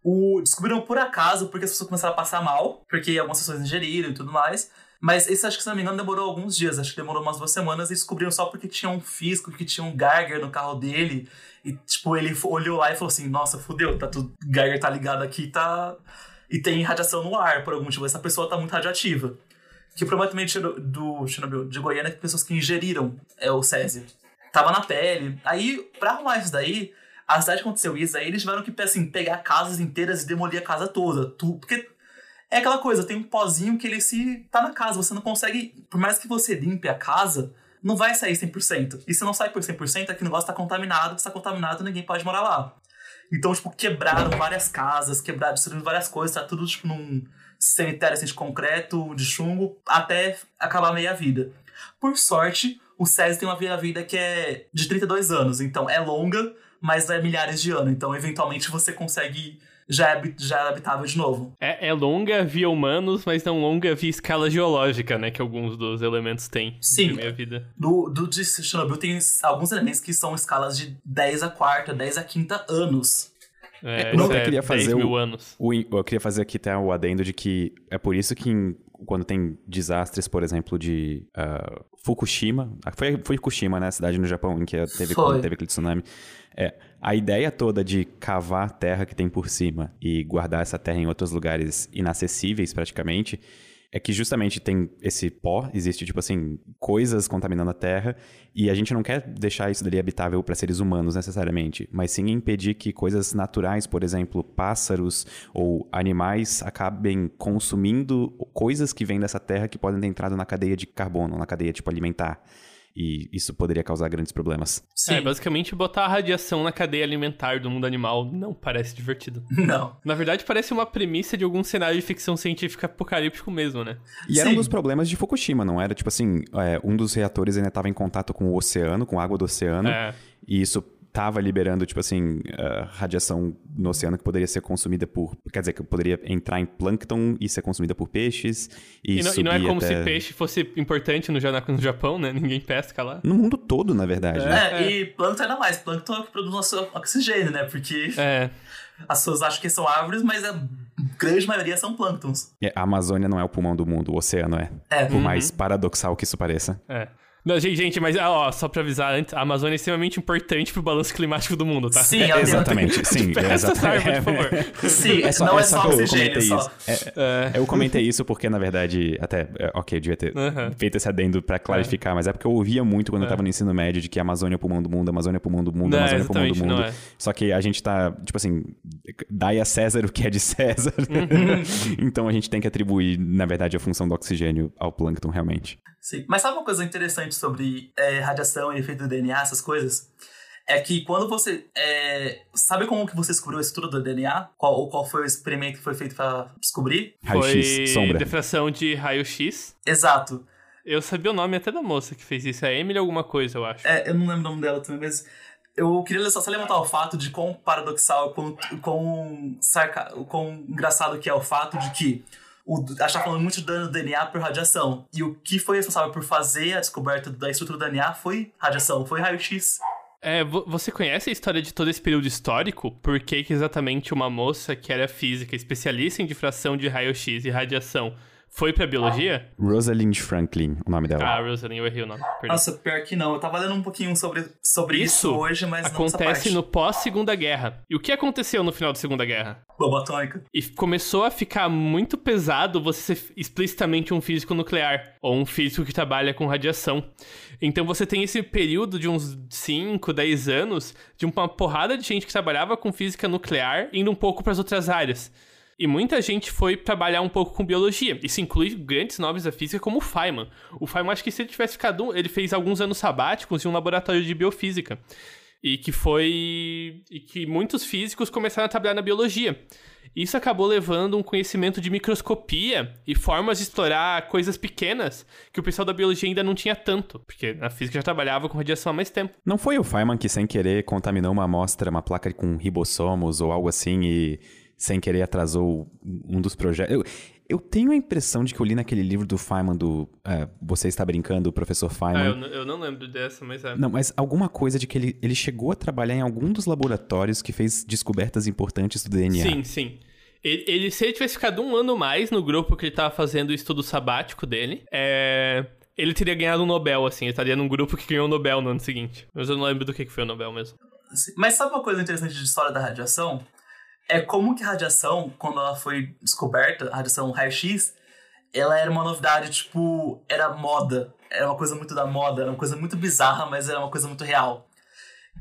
o, descobriram por acaso, porque as pessoas começaram a passar mal, porque algumas pessoas ingeriram e tudo mais. Mas esse, acho que se não me engano, demorou alguns dias. Acho que demorou umas duas semanas e descobriram só porque tinha um fisco, que tinha um Geiger no carro dele. E, tipo, ele olhou lá e falou assim: Nossa, fudeu, tá tudo, Geiger tá ligado aqui, tá. e tem radiação no ar, por algum motivo. Essa pessoa tá muito radioativa. Que também do Chernobyl de Goiânia é que pessoas que ingeriram é, o césio. Tava na pele. Aí, pra arrumar isso daí, a cidade aconteceu isso, aí eles tiveram que, assim, pegar casas inteiras e demolir a casa toda. Tu, porque é aquela coisa, tem um pozinho que ele se tá na casa, você não consegue, por mais que você limpe a casa, não vai sair 100%. E se não sai por 100%, é que o negócio tá contaminado, se tá contaminado, ninguém pode morar lá. Então, tipo, quebraram várias casas, quebraram, destruíram várias coisas, tá tudo, tipo, num cemitério assim, de concreto, de chumbo, até acabar meia vida. Por sorte, o César tem uma meia-vida que é de 32 anos, então é longa, mas é milhares de anos. Então, eventualmente, você consegue já é, já é habitável de novo. É, é longa via humanos, mas não longa via escala geológica, né? Que alguns dos elementos têm Sim. na minha vida. Do, do de Chernobyl tem alguns elementos que são escalas de 10 a quarta, 10 a quinta anos. É, eu isso até é queria 10 fazer mil o- anos. O, eu queria fazer aqui até o adendo de que é por isso que em- quando tem desastres, por exemplo, de ah, Fukushima, ah, foi Fukushima, né, a cidade no Japão em que teve, Foi. teve aquele tsunami, é, a ideia toda de cavar a terra que tem por cima e guardar essa terra em outros lugares inacessíveis praticamente, é que justamente tem esse pó, existe tipo assim, coisas contaminando a terra, e a gente não quer deixar isso dali habitável para seres humanos necessariamente, mas sim impedir que coisas naturais, por exemplo, pássaros ou animais acabem consumindo coisas que vêm dessa terra que podem ter entrado na cadeia de carbono, na cadeia tipo alimentar. E isso poderia causar grandes problemas. Sim. É, basicamente botar a radiação na cadeia alimentar do mundo animal não parece divertido. [laughs] Não. Na verdade, parece uma premissa de algum cenário de ficção científica apocalíptico mesmo, né? E era um Sim. dos problemas de Fukushima, não era? Tipo assim, é, um dos reatores ainda estava em contato com o oceano, com a água do oceano, É. e isso tava liberando, tipo assim, ah, radiação no oceano que poderia ser consumida por... Quer dizer, que poderia entrar em plâncton e ser consumida por peixes e, E, não, e não é como até... se peixe fosse importante no, no Japão, né? Ninguém pesca lá. No mundo todo, na verdade, né? É, e plâncton ainda mais. Plâncton é o que produz nosso oxigênio, né? Porque É. as pessoas acham que são árvores, mas a grande maioria são plânctons. É, A Amazônia não é o pulmão do mundo, o oceano é. É. Por mais paradoxal que isso pareça. É. Não, gente, mas ó, só pra avisar antes, a Amazônia é extremamente importante pro balanço climático do mundo, tá? Sim, ela [laughs] tem- Exatamente, sim. Essa exatamente. árvore, por favor. [laughs] Sim, É só, não é é só só oxigênio, comentei só. isso. É, É. Eu comentei isso porque, na verdade, até, é, ok, eu devia ter feito esse adendo pra clarificar, mas é porque eu ouvia muito quando eu tava no ensino médio de que a Amazônia é o pulmão do mundo, a Amazônia é o pulmão do mundo, a Amazônia é o pulmão do mundo. é. Só que a gente tá, tipo assim, dai a César o que é de César. Uhum. [laughs] então a gente tem que atribuir, na verdade, a função do oxigênio ao plâncton, realmente. Sim. Mas sabe uma coisa interessante sobre é, radiação e efeito do DNA, essas coisas? É que quando você. é, sabe como que você descobriu a estrutura do DNA? Qual, ou qual foi o experimento que foi feito pra descobrir? Foi Raio-X, sombra. defração de raio-x. Exato. Eu sabia o nome até da moça que fez isso. É Emily alguma coisa, eu acho. É, eu não lembro o nome dela também, mas eu queria só, só levantar o fato de quão paradoxal, quão, quão, sarca, quão engraçado que é o fato de que o, a gente tá falando muito de dano do DNA por radiação. E o que foi responsável por fazer a descoberta da estrutura do DNA foi radiação, foi raio-x. É, vo- você conhece a história de todo esse período histórico? Por que, que exatamente uma moça que era física, especialista em difração de raio-x e radiação, foi pra biologia? Rosalind Franklin, o nome dela. Ah, Rosalind, eu errei o nome. perdão. Nossa, pior que não. Eu tava lendo um pouquinho sobre, sobre isso, Isso hoje, mas não essa Acontece parte. no pós-Segunda Guerra. E o que aconteceu no final da Segunda Guerra? Bomba atômica. E começou a ficar muito pesado você ser explicitamente um físico nuclear, ou um físico que trabalha com radiação. Então você tem esse período de uns 5, 10 anos de uma porrada de gente que trabalhava com física nuclear indo um pouco para as outras áreas. E muita gente foi trabalhar um pouco com biologia. Isso inclui grandes nomes da física como o Feynman. O Feynman, acho que se ele tivesse ficado... Ele fez alguns anos sabáticos em um laboratório de biofísica. E que foi... E que muitos físicos começaram a trabalhar na biologia. Isso acabou levando um conhecimento de microscopia e formas de explorar coisas pequenas que o pessoal da biologia ainda não tinha tanto. Porque a física já trabalhava com radiação há mais tempo. Não foi o Feynman que, sem querer, contaminou uma amostra, uma placa com ribossomos ou algo assim e, sem querer, atrasou um dos projetos? Eu, eu tenho a impressão de que eu li naquele livro do Feynman, do é, Você Está Brincando, o Professor Ah, Feynman. eu, n- eu não lembro dessa, mas é. Não, mas alguma coisa de que ele, ele chegou a trabalhar em algum dos laboratórios que fez descobertas importantes do DNA. Sim, sim. Ele, ele- se ele tivesse ficado um ano mais no grupo que ele tava fazendo o estudo sabático dele, é, ele teria ganhado um Nobel, assim. Ele estaria num grupo que ganhou o Nobel no ano seguinte. Mas eu não lembro do que que foi o Nobel mesmo. Mas sabe uma coisa interessante de história da radiação? É como que a radiação, quando ela foi descoberta, a radiação raio-x, ela era uma novidade, tipo, era moda. Era uma coisa muito da moda, era uma coisa muito bizarra, mas era uma coisa muito real.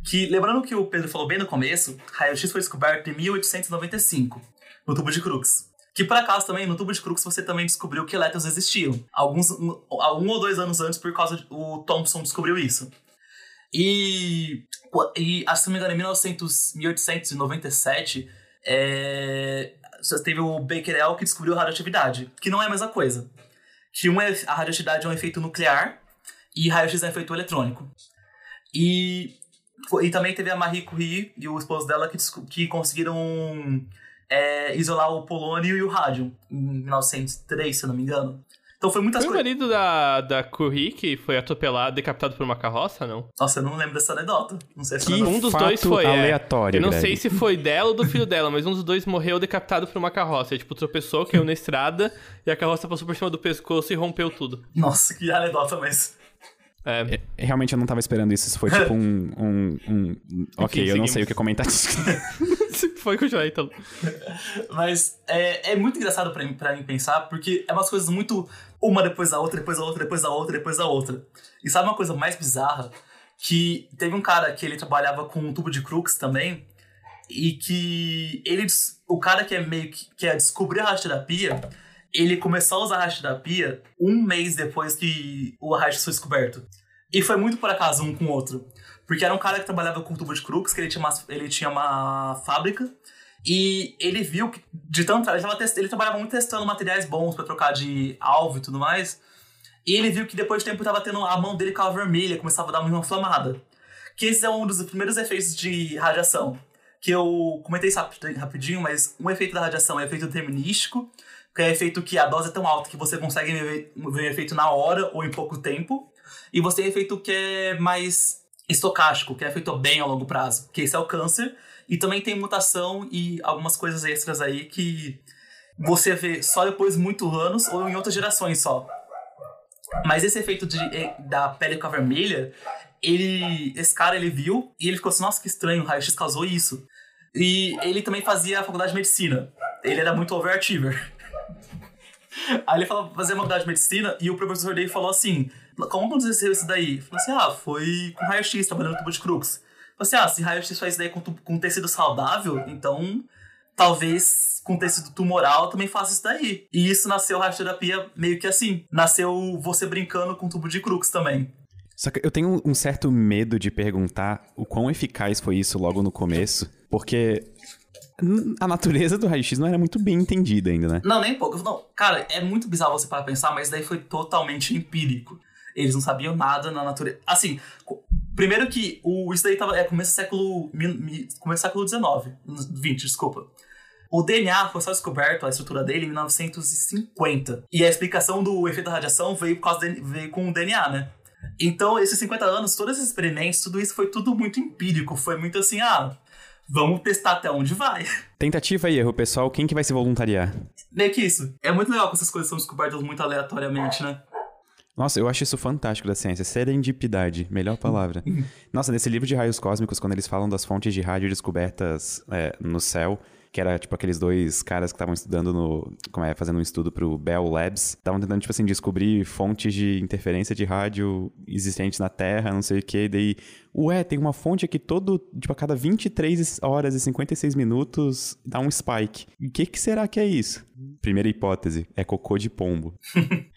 Que, lembrando que o Pedro falou bem no começo, raio-x foi descoberto em 1895, no tubo de Crookes. Que por acaso também, no tubo de Crookes, você também descobriu que elétrons existiam. Alguns, um ou dois anos antes, por causa de, o Thomson descobriu isso. E, e se não me engano, em 1900, 1897, é, teve o Becquerel que descobriu a radioatividade, que não é a mesma coisa. Que uma é, a radioatividade é um efeito nuclear e raio-x é um efeito eletrônico. E, e também teve a Marie Curie e o esposo dela que, que conseguiram é, isolar o polônio e o rádio em 1903, se eu não me engano. Então foi muitas coisas. o marido da, da Curie que foi atropelado, decapitado por uma carroça, não? Nossa, eu não lembro dessa anedota. Não sei se que um dos dois foi. É. Aleatório, é, eu não Greg. sei se foi dela ou do filho dela, mas um dos dois morreu decapitado por uma carroça. Ele, tipo, tropeçou, caiu na estrada e a carroça passou por cima do pescoço e rompeu tudo. Nossa, que anedota mesmo. É. é. Realmente eu não tava esperando isso. Isso foi tipo um. um, um... [laughs] Ok, Enfim, eu não sei o que comentar disso. [laughs] foi João, então. Mas é, é muito engraçado pra mim, mim pensar, porque é umas coisas muito uma depois da outra, depois da outra, depois da outra, depois da outra. E sabe uma coisa mais bizarra? Que teve um cara que ele trabalhava com um tubo de crux também, e que ele, o cara que é meio que quer descobrir a radioterapia, ele começou a usar a radioterapia um mês depois que o raio foi descoberto. E foi muito por acaso um com o outro. Porque era um cara que trabalhava com tubo de crux, que ele tinha uma, ele tinha uma fábrica, e ele viu que, de tanto. Ele, tava ele trabalhava muito testando materiais bons para trocar de alvo e tudo mais. E ele viu que depois de tempo tava tendo a mão dele ficava vermelha, começava a dar uma inflamada. Que esse é um dos primeiros efeitos de radiação. Que eu comentei rapidinho, mas um efeito da radiação é efeito determinístico, que é efeito que a dose é tão alta que você consegue ver, ver o efeito na hora ou em pouco tempo. E você tem efeito que é mais estocástico, que é feito bem ao longo prazo, que esse é o câncer. E também tem mutação e algumas coisas extras aí que você vê só depois de muitos anos ou em outras gerações só. Mas esse efeito de, eh, da pele ficar vermelha, ele, esse cara ele viu e ele ficou assim, nossa, que estranho, o raio-x causou isso. E ele também fazia a faculdade de medicina. Ele era muito overachiever. [laughs] Aí ele falou fazer a faculdade de medicina e o professor dele falou assim: Como aconteceu isso daí? Falou assim: Ah, foi com raio-x, trabalhando no tubo de crux. Você, assim, ah, se raio-x faz isso daí com, com tecido saudável, então talvez com tecido tumoral também faça isso daí. E isso nasceu radioterapia meio que assim. Nasceu você brincando com tubo de crux também. Só que eu tenho um certo medo de perguntar o quão eficaz foi isso logo no começo, porque a natureza do raio-x não era muito bem entendida ainda, né? Não, nem pouco. Não, cara, é muito bizarro você para pensar, mas daí foi totalmente empírico. Eles não sabiam nada na natureza. Assim, primeiro que o, isso daí tava, é começo do século. Começo do século XIX. 20, desculpa. O DNA foi só descoberto, a estrutura dele, em 1950. E a explicação do efeito da radiação veio, por causa de, veio com o DNA, né? Então, esses 50 anos, todos esses experimentos, tudo isso foi tudo muito empírico. Foi muito assim, ah, vamos testar até onde vai. [laughs] Tentativa e erro, pessoal. Quem que vai se voluntariar? Meio que isso. É muito legal que essas coisas são descobertas muito aleatoriamente, né? Nossa, eu acho isso fantástico da ciência. Serendipidade, melhor palavra. [laughs] Nossa, nesse livro de raios cósmicos, quando eles falam das fontes de rádio descobertas é, no céu, que era tipo aqueles dois caras que estavam estudando no. Como é, fazendo um estudo pro Bell Labs. Estavam tentando, tipo assim, descobrir fontes de interferência de rádio existentes na Terra, não sei o que. Daí, ué, tem uma fonte aqui todo. Tipo, a cada 23 horas e 56 minutos dá um spike. O que, que será que é isso? Primeira hipótese, é cocô de pombo. [laughs]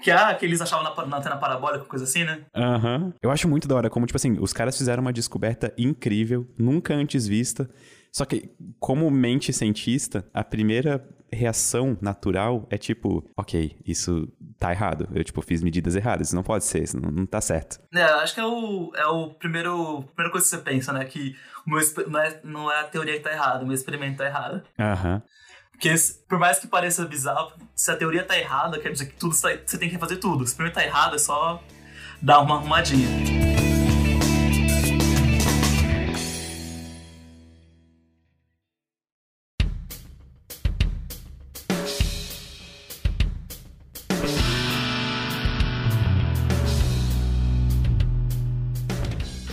Que, ah, que eles achavam na, na antena parabólica, coisa assim, né? Aham. Uhum. Eu acho muito da hora como, tipo assim, os caras fizeram uma descoberta incrível, nunca antes vista. Só que, como mente cientista, a primeira reação natural é tipo, ok, isso tá errado. Eu, tipo, fiz medidas erradas. Isso não pode ser, isso não, não tá certo. É, acho que é o, é o primeiro, primeira coisa que você pensa, né? Que o meu, não, é, não é a teoria que tá errada, o meu experimento tá errado. Aham. Uhum. Porque, por mais que pareça bizarro, se a teoria tá errada, quer dizer que tudo você tem que refazer tudo. Se primeiro tá errado, é só dar uma arrumadinha.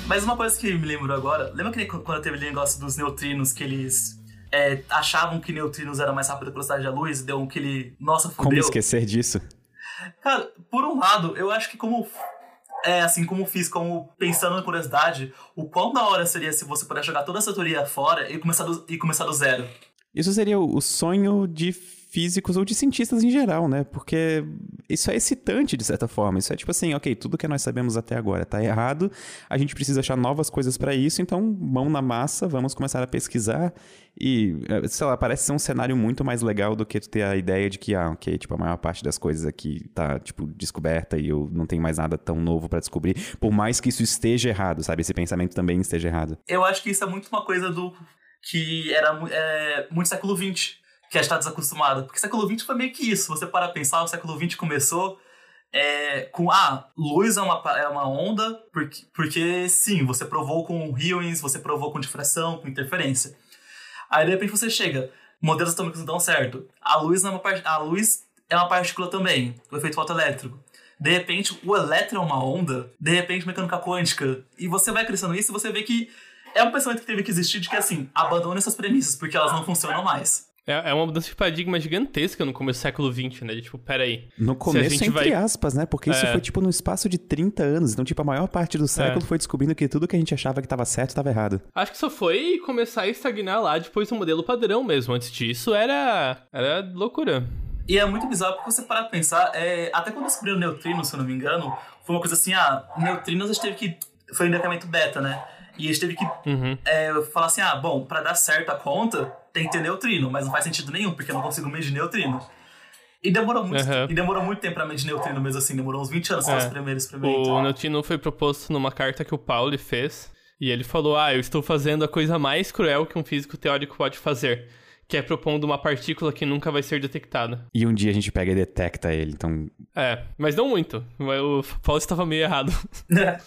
Mas uma coisa que me lembro agora, lembra que quando teve aquele negócio dos neutrinos que eles é, achavam que neutrinos era mais rápido que a velocidade da luz, deu um que ele. Nossa, fudeu. Como esquecer disso? Cara, por um lado, eu acho que como. É, assim como fiz, como pensando na curiosidade, o quão da hora seria se você pudesse jogar toda essa teoria fora e começar do, e começar do zero. Isso seria o sonho de físicos ou de cientistas em geral, né? Porque isso é excitante de certa forma. Isso é tipo assim, ok, tudo que nós sabemos até agora tá errado, a gente precisa achar novas coisas para isso, então mão na massa, vamos começar a pesquisar e, eh, sei lá, parece ser um cenário muito mais legal do que ter a ideia de que, ah, ok, tipo, a maior parte das coisas aqui tá, tipo, descoberta e eu não tenho mais nada tão novo para descobrir, por mais que isso esteja errado, sabe? Esse pensamento também esteja errado. Eu acho que isso é muito uma coisa do que era é, muito século XX gente está desacostumado. Porque século XX foi meio que isso. Você para pensar, o século XX começou é, com ah, luz é uma, é uma onda, porque, porque sim, você provou com Hewings, você provou com difração, com interferência. Aí de repente você chega, modelos atômicos não dão certo. A luz é uma, a luz é uma partícula também, o efeito fotoelétrico. De repente, o elétron é uma onda, de repente, mecânica quântica. E você vai crescendo isso e você vê que é um pensamento que teve que existir de que, assim, abandone essas premissas, porque elas não funcionam mais. É, é uma mudança de paradigma gigantesca no começo do século XX, né? De, tipo, peraí. No começo, entre vai... aspas, né? Porque isso é... foi, tipo, no espaço de 30 anos. Então, tipo, a maior parte do século é. foi descobrindo que tudo que a gente achava que estava certo estava errado. Acho que só foi começar a estagnar lá depois do modelo padrão mesmo. Antes disso, era, era loucura. E é muito bizarro porque você parar pra pensar, é, até quando descobriram neutrinos, se eu não me engano, foi uma coisa assim, ah, neutrinos a gente teve que. Foi um decamento beta, né? E a gente teve que uhum. é, falar assim: ah, bom, para dar certo a conta, tem que ter neutrino, mas não faz sentido nenhum, porque eu não consigo medir neutrino. E demorou muito, uhum. e demorou muito tempo pra medir neutrino mesmo assim, demorou uns 20 anos para é. os primeiros experimentos. O neutrino foi proposto numa carta que o Pauli fez, e ele falou: Ah, eu estou fazendo a coisa mais cruel que um físico teórico pode fazer. Que é propondo uma partícula que nunca vai ser detectada. E um dia a gente pega e detecta ele, então. É, mas não muito. O Paulo estava meio errado. [laughs] É.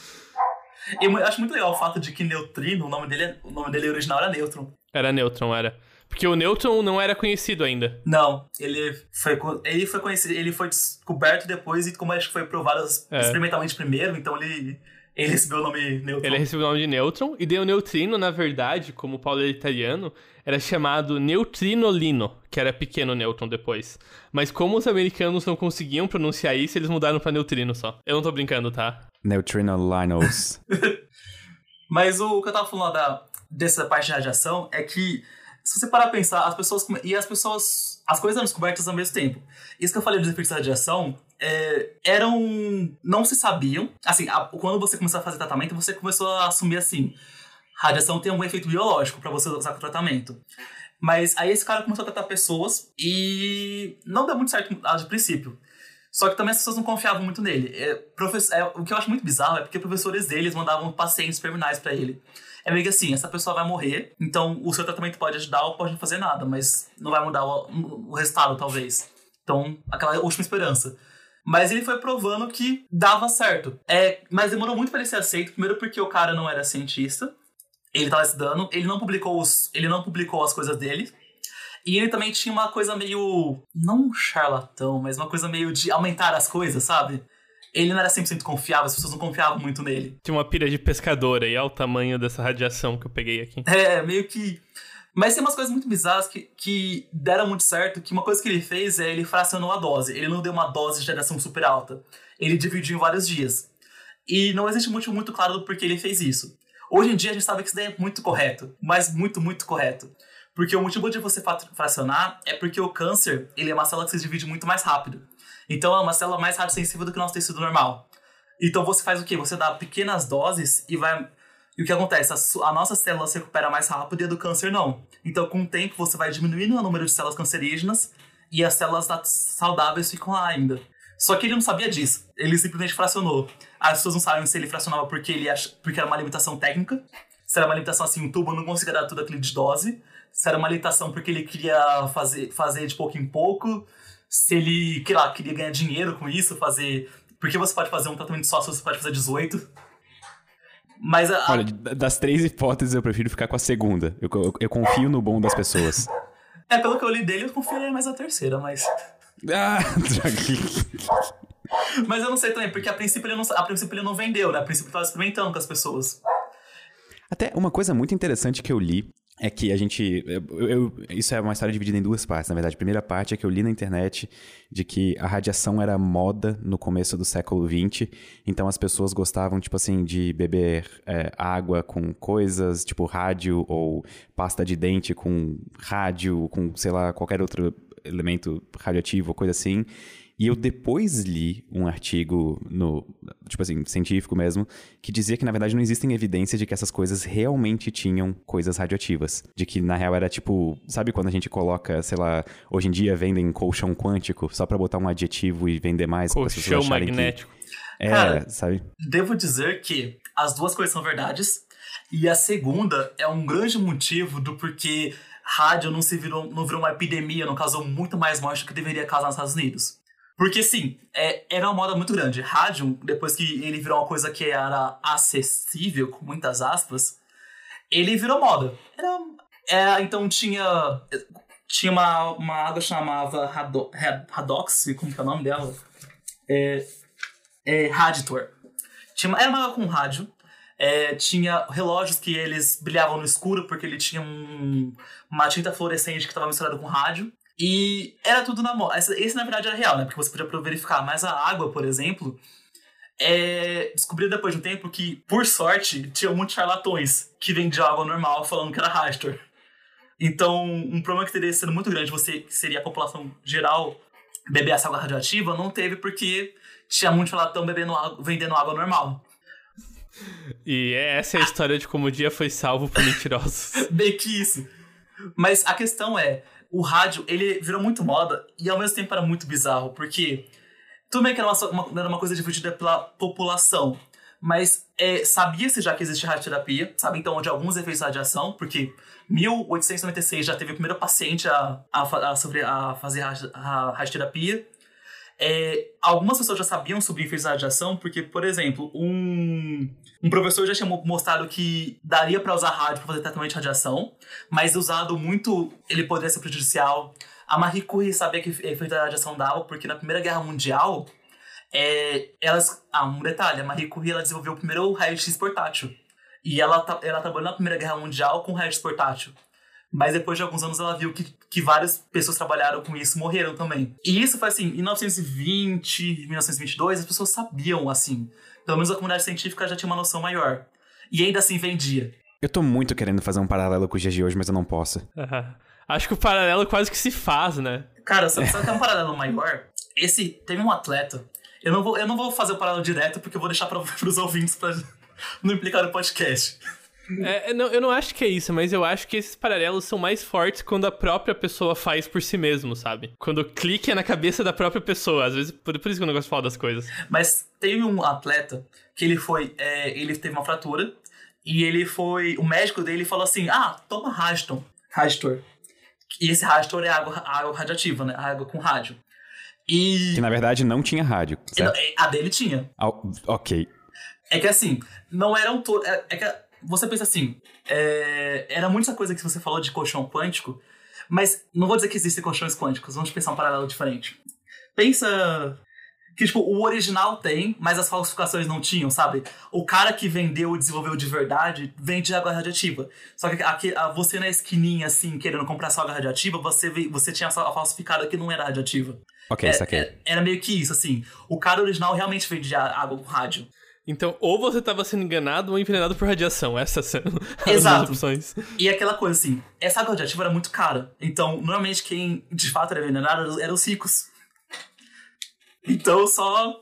Eu acho muito legal o fato de que neutrino, o nome dele, é, o nome dele original era Neutron. Era Neutron, era. Porque o Neutron não era conhecido ainda. Não, ele foi, ele foi conhecido, ele foi descoberto depois e como acho que foi provado é. experimentalmente primeiro, então ele ele recebeu o nome Neutron. Ele recebeu o nome de Neutron e deu neutrino, na verdade, como o Paulo é italiano, era chamado neutrinolino, que era pequeno nêutron depois. Mas como os americanos não conseguiam pronunciar isso, eles mudaram para neutrino só. Eu não tô brincando, tá? Neutrinolinos. [laughs] Mas o que eu tava falando da, dessa parte de radiação é que, se você parar pra pensar, as pessoas. E as pessoas. As coisas eram descobertas ao mesmo tempo. Isso que eu falei dos efeitos da radiação é, eram. não se sabiam. Assim, a, quando você começou a fazer tratamento, você começou a assumir assim. Radiação tem um efeito biológico para você usar o tratamento. Mas aí esse cara começou a tratar pessoas e não deu muito certo de princípio. Só que também as pessoas não confiavam muito nele. É, professor, é, o que eu acho muito bizarro é porque professores deles mandavam pacientes terminais para ele. É meio que assim, essa pessoa vai morrer, então o seu tratamento pode ajudar ou pode não fazer nada, mas não vai mudar o, o resultado, talvez. Então, aquela última esperança. Mas ele foi provando que dava certo. É, mas demorou muito para ele ser aceito, primeiro porque o cara não era cientista, ele tava estudando, ele não publicou os, ele não publicou as coisas dele, e ele também tinha uma coisa meio. Não charlatão, mas uma coisa meio de aumentar as coisas, sabe? Ele não era 100% confiável, as pessoas não confiavam muito nele. Tinha uma pira de pescador aí, olha o tamanho dessa radiação que eu peguei aqui. É, meio que. Mas tem umas coisas muito bizarras que, que deram muito certo, que uma coisa que ele fez é ele fracionou a dose. Ele não deu uma dose de radiação super alta. Ele dividiu em vários dias. E não existe muito, muito claro do porquê ele fez isso. Hoje em dia a gente sabe que isso daí é muito correto, mas muito, muito correto. Porque o motivo de você fracionar é porque o câncer, ele é uma célula que se divide muito mais rápido. Então é uma célula mais radiosensível do que o nosso tecido normal. Então você faz o quê? Você dá pequenas doses e vai e o que acontece? A, a, nossa célula se recupera mais rápido e a do câncer não. Então, com o tempo, você vai diminuindo o número de células cancerígenas e as células saudáveis ficam lá ainda. Só que ele não sabia disso. Ele simplesmente fracionou. As pessoas não sabem se ele fracionava porque, ele ach... porque era uma limitação técnica, se era uma limitação assim, o tubo não conseguia dar tudo aquilo de dose, se era uma limitação porque ele queria fazer, fazer de pouco em pouco, se ele, que lá, queria ganhar dinheiro com isso, fazer. Porque você pode fazer um tratamento só se você pode fazer 18. Mas a, Olha, das três hipóteses eu prefiro ficar com a segunda. Eu, eu, eu confio no bom das pessoas. é, pelo que eu li dele, eu confio mais a terceira, mas. Ah, [laughs] Mas eu não sei também, porque a princípio ele não, a princípio ele não vendeu, né? A princípio ele tava experimentando com as pessoas. Até uma coisa muito interessante que eu li é que a gente. Eu, eu, isso é uma história dividida em duas partes, na verdade. A primeira parte é que eu li na internet de que a radiação era moda no começo do século XX, então as pessoas gostavam, tipo assim, de beber é, água com coisas, tipo rádio ou pasta de dente com rádio, com, sei lá, qualquer outro elemento radioativo, coisa assim. E eu depois li um artigo no, tipo assim, científico mesmo, que dizia que na verdade não existem evidências de que essas coisas realmente tinham coisas radioativas. De que na real era tipo, sabe quando a gente coloca, sei lá, hoje em dia vendem colchão quântico só para botar um adjetivo e vender mais Colchão magnético. Que... É, Cara, sabe? Devo dizer que as duas coisas são verdades. E a segunda é um grande motivo do porquê rádio não se virou, não virou uma epidemia, não causou muito mais morte do que deveria causar nos Estados Unidos. Porque, sim, é, era uma moda muito grande. Rádio, depois que ele virou uma coisa que era acessível, com muitas aspas, ele virou moda. Era, é, então tinha tinha uma, uma água chamava Hado, Hadox, como que é o nome dela? É, é Raditor. Tinha, era uma água com rádio. É, tinha relógios que eles brilhavam no escuro porque ele tinha um, uma tinta fluorescente que estava misturada com rádio. E era tudo na moda. Esse, na verdade, era real, né? Porque você podia verificar. Mas a água, por exemplo, é... descobriu depois de um tempo que, por sorte, tinha muitos charlatões que vendiam água normal falando que era Rastor. Então, um problema que teria sido muito grande, você que seria a população geral beber essa água radioativa, não teve porque tinha muito charlatão bebendo água, vendendo água normal. E essa é a história de como o dia foi salvo por mentirosos. [laughs] Bem que isso. Mas a questão é, o rádio, ele virou muito moda e ao mesmo tempo era muito bizarro, porque tudo bem que era uma, uma, era uma coisa dividida pela população, mas é, sabia-se já que existe radioterapia, sabe então de alguns efeitos de radiação, porque 1896 já teve o primeiro paciente a, a, a sobre, a fazer radioterapia. É, algumas pessoas já sabiam sobre efeitos de radiação, porque, por exemplo, um, um professor já tinha mostrado que daria para usar rádio para fazer tratamento de radiação, mas usado muito, ele poderia ser prejudicial. A Marie Curie sabia que efeito da radiação dava, porque na Primeira Guerra Mundial, é, elas. Ah, um detalhe: a Marie Curie ela desenvolveu o primeiro raio-x portátil. E ela, ela trabalhou na Primeira Guerra Mundial com raio-x portátil. Mas depois de alguns anos ela viu que, que várias pessoas trabalharam com isso morreram também. E isso foi assim, em 1920, 1922, as pessoas sabiam assim. Pelo menos a comunidade científica já tinha uma noção maior. E ainda assim vendia. Eu tô muito querendo fazer um paralelo com os dias de hoje, mas eu não posso. Uhum. Acho que o paralelo quase que se faz, né? Cara, sabe, sabe que é um paralelo maior? Esse, teve um atleta. Eu não vou, eu não vou fazer o paralelo direto porque eu vou deixar para [laughs] os ouvintes pra não implicar no podcast. É, não, eu não acho que é isso, mas eu acho que esses paralelos são mais fortes quando a própria pessoa faz por si mesmo, sabe? Quando o clique é na cabeça da própria pessoa. Às vezes, por, por isso que eu não gosto de falar das coisas. Mas teve um atleta que ele foi. É, ele teve uma fratura e ele foi. O médico dele falou assim: ah, toma Raston. Rastor. E esse Rastor é água, água radiativa, né? Água com rádio. E... Que na verdade não tinha rádio. Certo? A dele tinha. Ah, ok. É que assim, não eram todos. É, é que você pensa assim, é, era muita coisa que você falou de colchão quântico, mas não vou dizer que existem colchões quânticos, vamos pensar um paralelo diferente. Pensa que, tipo, o original tem, mas as falsificações não tinham, sabe? O cara que vendeu e desenvolveu de verdade vende água radioativa. Só que aqui, você na esquininha, assim, querendo comprar só água radioativa, você, você tinha a falsificada que não era radioativa. Ok, isso aqui. É, era meio que isso, assim. O cara original realmente vendia água com rádio. Então, ou você estava sendo enganado ou envenenado por radiação. Essas [laughs] são as Exato. opções. E aquela coisa assim, essa água radiativa era muito cara. Então, normalmente quem de fato era envenenado eram os ricos. Então, só.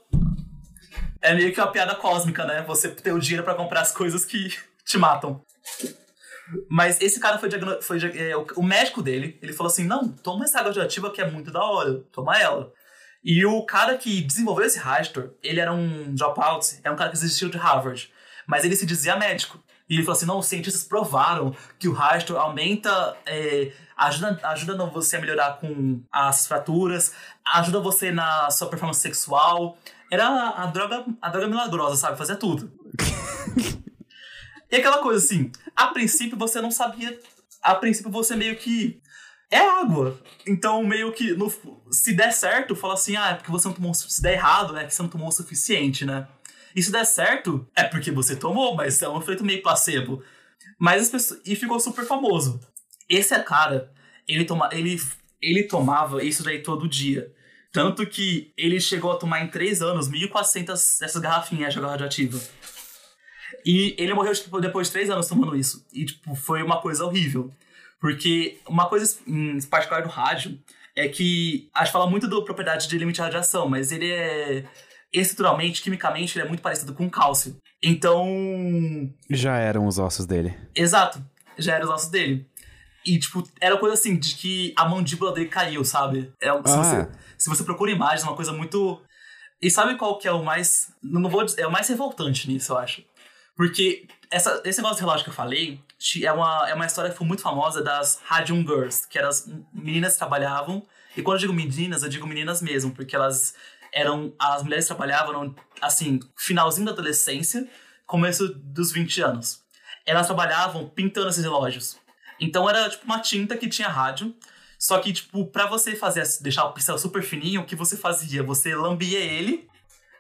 É meio que uma piada cósmica, né? Você ter o dinheiro para comprar as coisas que [laughs] te matam. Mas esse cara foi, foi é, o médico dele, ele falou assim: não, toma essa água radioativa que é muito da hora, toma ela. E o cara que desenvolveu esse Rastor, ele era um dropout, é um cara que desistiu de Harvard, mas ele se dizia médico. E ele falou assim: não, os cientistas provaram que o Rastor aumenta, é, ajuda, ajuda você a melhorar com as fraturas, ajuda você na sua performance sexual. Era a, a droga, a droga milagrosa, sabe? Fazia tudo. [laughs] e aquela coisa assim, a princípio você não sabia. A princípio você meio que é água. Então, meio que, no, se der certo, fala assim, ah, é porque você não tomou, se der errado, né, que você não tomou o suficiente, né? E se der certo, é porque você tomou, mas é um efeito meio placebo. Mas as pessoas. E ficou super famoso. Esse é cara, ele, toma, ele, ele tomava isso daí todo dia. Tanto que ele chegou a tomar em 3 anos 1.400 dessas garrafinhas de água radioativa. E ele morreu tipo, depois de 3 anos tomando isso. E tipo, foi uma coisa horrível. Porque uma coisa em particular do rádio é que a gente fala muito da propriedade de limite de radiação, mas ele é estruturalmente, quimicamente, ele é muito parecido com cálcio. Então. Já eram os ossos dele. Exato, já eram os ossos dele. E, tipo, era coisa assim, de que a mandíbula dele caiu, sabe? É, se, Ah. você, se você procura imagens, é uma coisa muito. E sabe qual que é o mais. Não vou dizer, é o mais revoltante nisso, eu acho. Porque essa, esse negócio de relógio que eu falei é uma, é uma história que foi muito famosa das Radium Girls, que eram as meninas que trabalhavam. E quando eu digo meninas, eu digo meninas mesmo, porque elas eram. As mulheres trabalhavam, assim, finalzinho da adolescência, começo dos 20 anos. Elas trabalhavam pintando esses relógios. Então era tipo uma tinta que tinha rádio. Só que, tipo, pra você fazer, deixar o pincel super fininho, o que você fazia? Você lambia ele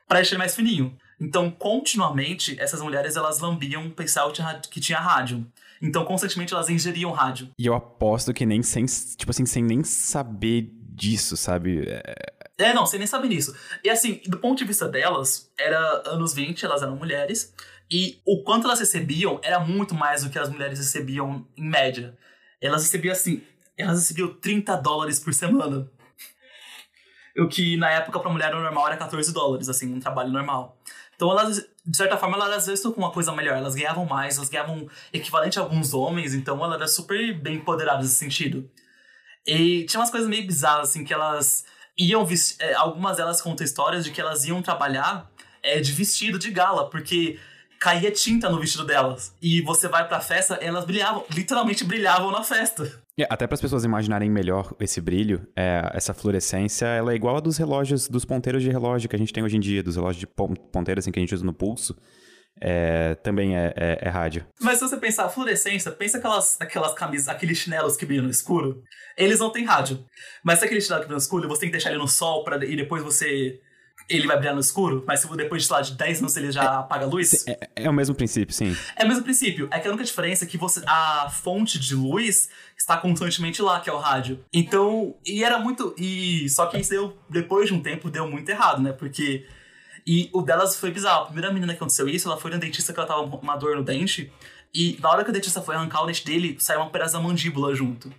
pra deixar ele mais fininho. Então, continuamente, essas mulheres, elas lambiam pincel que tinha- rádio. Então, constantemente, elas ingeriam rádio. E eu aposto que nem sem, tipo assim, sem nem saber disso, sabe? É, É, não, sem nem saber nisso. E assim, do ponto de vista delas, era anos 20, elas eram mulheres, e o quanto elas recebiam era muito mais do que as mulheres recebiam em média. Elas recebiam assim, elas recebiam 30 dólares por semana. [laughs] O que na época pra mulher normal era 14 dólares, assim, um trabalho normal. Então elas, de certa forma, elas às vezes estão com uma coisa melhor, elas ganhavam mais, elas ganhavam equivalente a alguns homens, então ela era super bem empoderada nesse sentido. E tinha umas coisas meio bizarras, assim, que elas iam vestir. é, algumas delas contam histórias de que elas iam trabalhar é, de vestido de gala, porque caía tinta no vestido delas. E você vai pra festa, elas brilhavam, literalmente brilhavam na festa. E até para as pessoas imaginarem melhor esse brilho, é, essa fluorescência, ela é igual a dos relógios, dos ponteiros de relógio que a gente tem hoje em dia, dos relógios de pon- ponteiro assim que a gente usa no pulso. É, também é, é- é rádio. Mas se você pensar fluorescência, pensa aquelas, aquelas camisas, aqueles chinelos que brilham no escuro. Eles não têm rádio. Mas se aquele chinelo que brilha no escuro, você tem que deixar ele no sol pra, e depois você. Ele vai brilhar no escuro, mas se depois de, sei lá, de 10 minutos ele já apaga a luz. É, é o mesmo princípio, sim. É o mesmo princípio. É que a única diferença é que você, a fonte de luz está constantemente lá, que é o rádio. Então, e era muito. E só que isso deu, depois de um tempo, deu muito errado, né? Porque. E o delas foi bizarro. A primeira menina que aconteceu isso, ela foi no dentista que ela tava com uma dor no dente. E na hora que o dentista foi arrancar o dente dele, saiu um pedaço da mandíbula junto.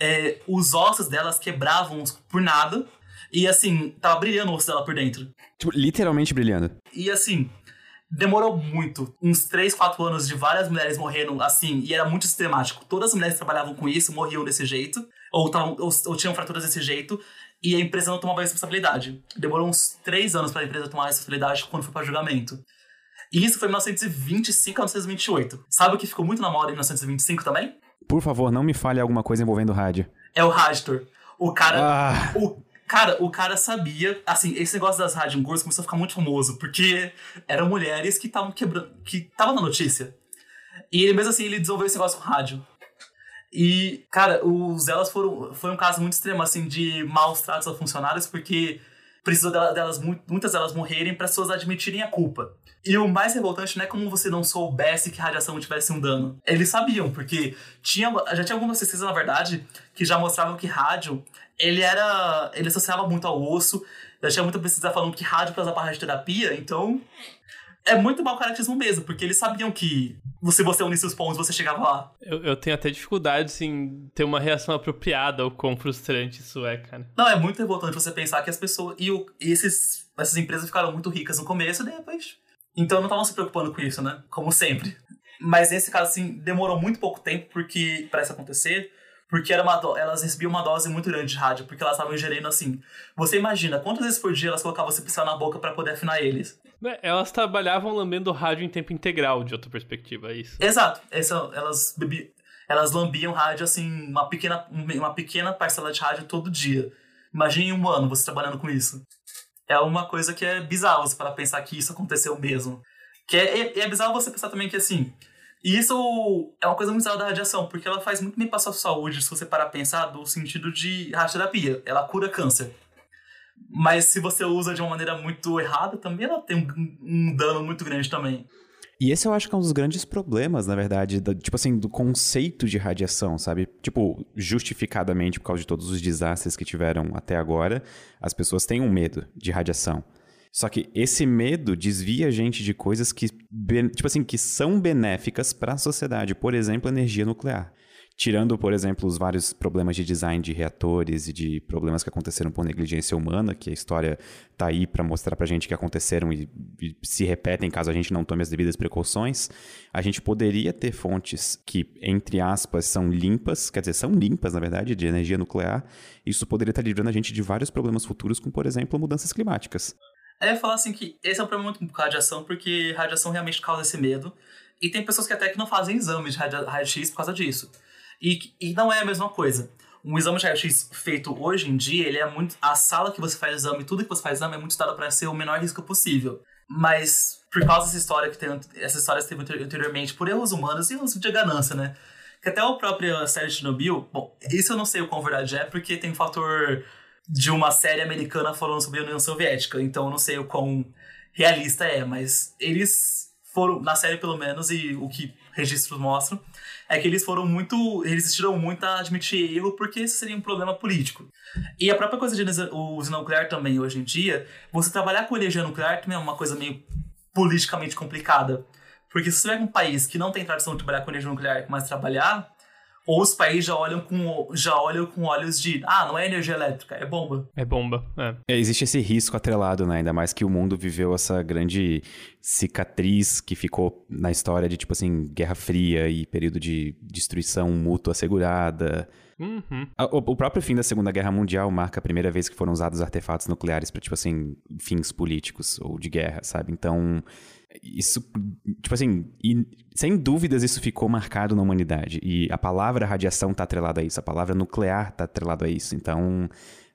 É, os ossos delas quebravam por nada. E assim, tava brilhando o osso dela por dentro. Tipo, literalmente brilhando. E assim, demorou muito. Uns 3, 4 anos de várias mulheres morrendo assim, e era muito sistemático. Todas as mulheres que trabalhavam com isso morriam desse jeito, ou, tavam, ou, ou tinham fraturas desse jeito, e a empresa não tomava responsabilidade. Demorou uns 3 anos pra empresa tomar responsabilidade quando foi pra julgamento. E isso foi em 1925 a 1928. Sabe o que ficou muito na moda em 1925 também? Por favor, não me fale alguma coisa envolvendo rádio. É o Raditor. O cara. Ah, O cara, o cara sabia, assim, esse negócio das rádio Girls começou a ficar muito famoso, porque eram mulheres que estavam quebrando, que estavam na notícia. E ele mesmo assim, ele desenvolveu esse negócio com rádio. E, cara, os elas foram foi um caso muito extremo assim de maus tratos a funcionários, porque precisou dela- delas mu- muitas delas morrerem para as pessoas admitirem a culpa. E o mais revoltante não é como você não soubesse que radiação tivesse um dano. Eles sabiam, porque tinha, já tinha algumas pesquisas, na verdade, que já mostravam que rádio, ele era. ele associava muito ao osso. Já tinha muita pesquisa falando que rádio para usar para radioterapia, então. É muito mau caratismo mesmo, porque eles sabiam que se você unisse os pontos, você chegava lá. Eu, eu tenho até dificuldade em ter uma reação apropriada ao quão frustrante isso é, cara. Não, é muito revoltante você pensar que as pessoas. E, o- e esses, essas empresas ficaram muito ricas no começo e depois. Então não estavam se preocupando com isso, né? Como sempre. Mas nesse caso, assim, demorou muito pouco tempo porque para isso acontecer. Porque era uma do- elas recebiam uma dose muito grande de rádio, porque elas estavam ingerindo assim. Você imagina quantas vezes por dia elas colocavam esse pincel na boca para poder afinar eles? É, Elas trabalhavam lambendo rádio em tempo integral, de outra perspectiva, é isso. Exato. Essa, elas bebi, elas lambiam rádio assim, uma pequena, uma pequena parcela de rádio todo dia. Imagine um ano você trabalhando com isso. É uma coisa que é bizarro você para pensar que isso aconteceu mesmo. Que é, é, é bizarro você pensar também que assim. Isso é uma coisa muito bizarra da radiação, porque ela faz muito bem para sua saúde, se você parar a pensar, do sentido de radioterapia. Ela cura câncer. Mas se você usa de uma maneira muito errada, também ela tem um, um dano muito grande também. E esse eu acho que é um dos grandes problemas, na verdade, da, tipo assim, do conceito de radiação, sabe? Tipo, justificadamente por causa de todos os desastres que tiveram até agora, as pessoas têm um medo de radiação. Só que esse medo desvia a gente de coisas que, tipo assim, que são benéficas para a sociedade, por exemplo, energia nuclear. Tirando, por exemplo, os vários problemas de design de reatores e de problemas que aconteceram por negligência humana, que a história tá aí para mostrar pra gente que aconteceram e, e, se repetem caso a gente não tome as devidas precauções, a gente poderia ter fontes que, entre aspas, são limpas, quer dizer, são limpas, na verdade, de energia nuclear. Isso poderia estar livrando a gente de vários problemas futuros, como, por exemplo, mudanças climáticas. É, eu falar assim que esse é um problema muito com radiação, porque radiação realmente causa esse medo. E tem pessoas que até que não fazem exames de raio-x por causa disso. E, e não é a mesma coisa. Um exame de raio-x feito hoje em dia, ele é muito. A sala que você faz exame, tudo que você faz exame é muito estudado para ser o menor risco possível. Mas, por causa dessa história que tem. Essa história que teve anteriormente, por erros humanos e erros de ganância, né? Que até a própria série de Chernobyl. Bom, isso eu não sei o quão verdade é, porque tem um fator de uma série americana falando sobre a União Soviética. Então eu não sei o quão realista é, mas eles foram, na série pelo menos, e o que registros mostram, é que eles foram muito. Eles resistiram muito a admitir erro porque isso seria um problema político. E a própria coisa de usina nuclear também, hoje em dia, você trabalhar com energia nuclear também é uma coisa meio politicamente complicada. Porque se você pega um país que não tem tradição de trabalhar com energia nuclear, mas trabalhar, ou os países já olham com, já olham com olhos de, ah, não é energia elétrica, é bomba. É bomba, é. é. Existe esse risco atrelado, né? Ainda mais que o mundo viveu essa grande cicatriz que ficou na história de, tipo assim, Guerra Fria e período de destruição mútua assegurada. Uhum. O, próprio fim da Segunda Guerra Mundial marca a primeira vez que foram usados artefatos nucleares para, tipo assim, fins políticos ou de guerra, sabe? Então, isso, tipo assim, e, sem dúvidas isso ficou marcado na humanidade. E a palavra radiação está atrelada a isso, a palavra nuclear está atrelada a isso. Então,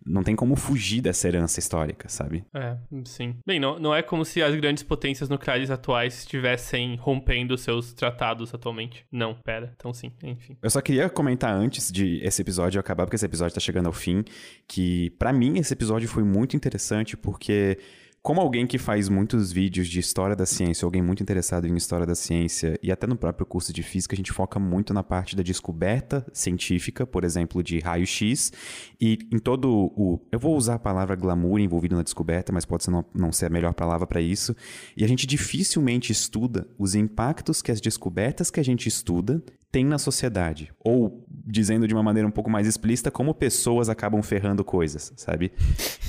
não tem como fugir dessa herança histórica, sabe? É, sim. Bem, não, não é como se as grandes potências nucleares atuais estivessem rompendo seus tratados atualmente. Não, pera. Então sim, enfim. Eu só queria comentar antes de esse episódio acabar, porque esse episódio tá chegando ao fim, que para mim esse episódio foi muito interessante porque como alguém que faz muitos vídeos de história da ciência, alguém muito interessado em história da ciência, e até no próprio curso de física, a gente foca muito na parte da descoberta científica, por exemplo, de raio-x, e em todo o. Eu vou usar a palavra glamour envolvido na descoberta, mas pode ser não, não ser a melhor palavra para isso. E a gente dificilmente estuda os impactos que as descobertas que a gente estuda tem na sociedade. Ou, dizendo de uma maneira um pouco mais explícita, como pessoas acabam ferrando coisas, sabe?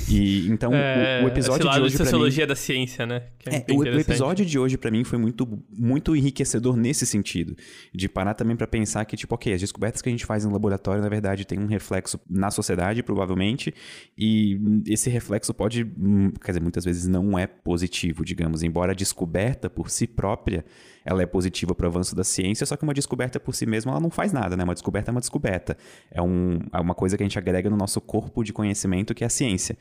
E então é, o, o, episódio de hoje. Sociologia mim, da ciência, né? É, é o, o, episódio de hoje, para mim, foi muito, muito enriquecedor nesse sentido. De parar também para pensar que, tipo, ok, as descobertas que a gente faz no laboratório, na verdade, tem um reflexo na sociedade, provavelmente, e esse reflexo pode, hum, quer dizer, muitas vezes não é positivo, digamos, embora a descoberta por si própria ela é positiva para o avanço da ciência, só que uma descoberta por si mesma ela não faz nada, né? Uma descoberta é uma descoberta. É, um, é uma coisa que a gente agrega no nosso corpo de conhecimento que é a ciência.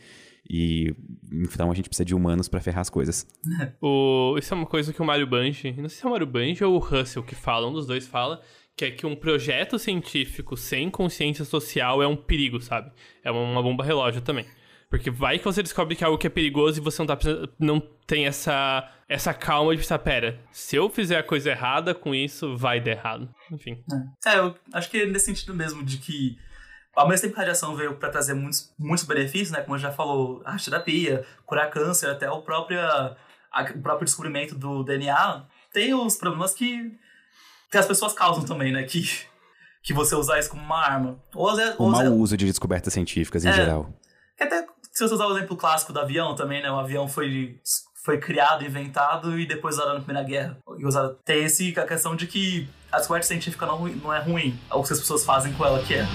E então a gente precisa de humanos para ferrar as coisas. [laughs] o, isso é uma coisa que o Mario Banji, não sei se é o Mario Banji ou o Russell que fala, um dos dois fala, que é que um projeto científico sem consciência social é um perigo, sabe? É uma bomba relógio também. Porque vai que você descobre que é algo que é perigoso e você não, tá, não tem essa, essa calma de pensar, pera, se eu fizer a coisa errada com isso, vai dar errado. Enfim. É, é eu acho que é nesse sentido mesmo, de que ao mesmo tempo que a radiação veio para trazer muitos, muitos benefícios, né? Como já falou, a terapia, curar câncer, até o próprio, a, o próprio descobrimento do DNA, tem os problemas que, que as pessoas causam também, né? Que, que você usar isso como uma arma. Ou, ou, o mau uso de descobertas científicas em é, geral. Até se você usar o exemplo clássico do avião também, né? O avião foi, foi criado, inventado e depois usado na Primeira Guerra. E usado. Tem esse, a questão de que a descoberta científica não, não é ruim. É o que as pessoas fazem com ela que é.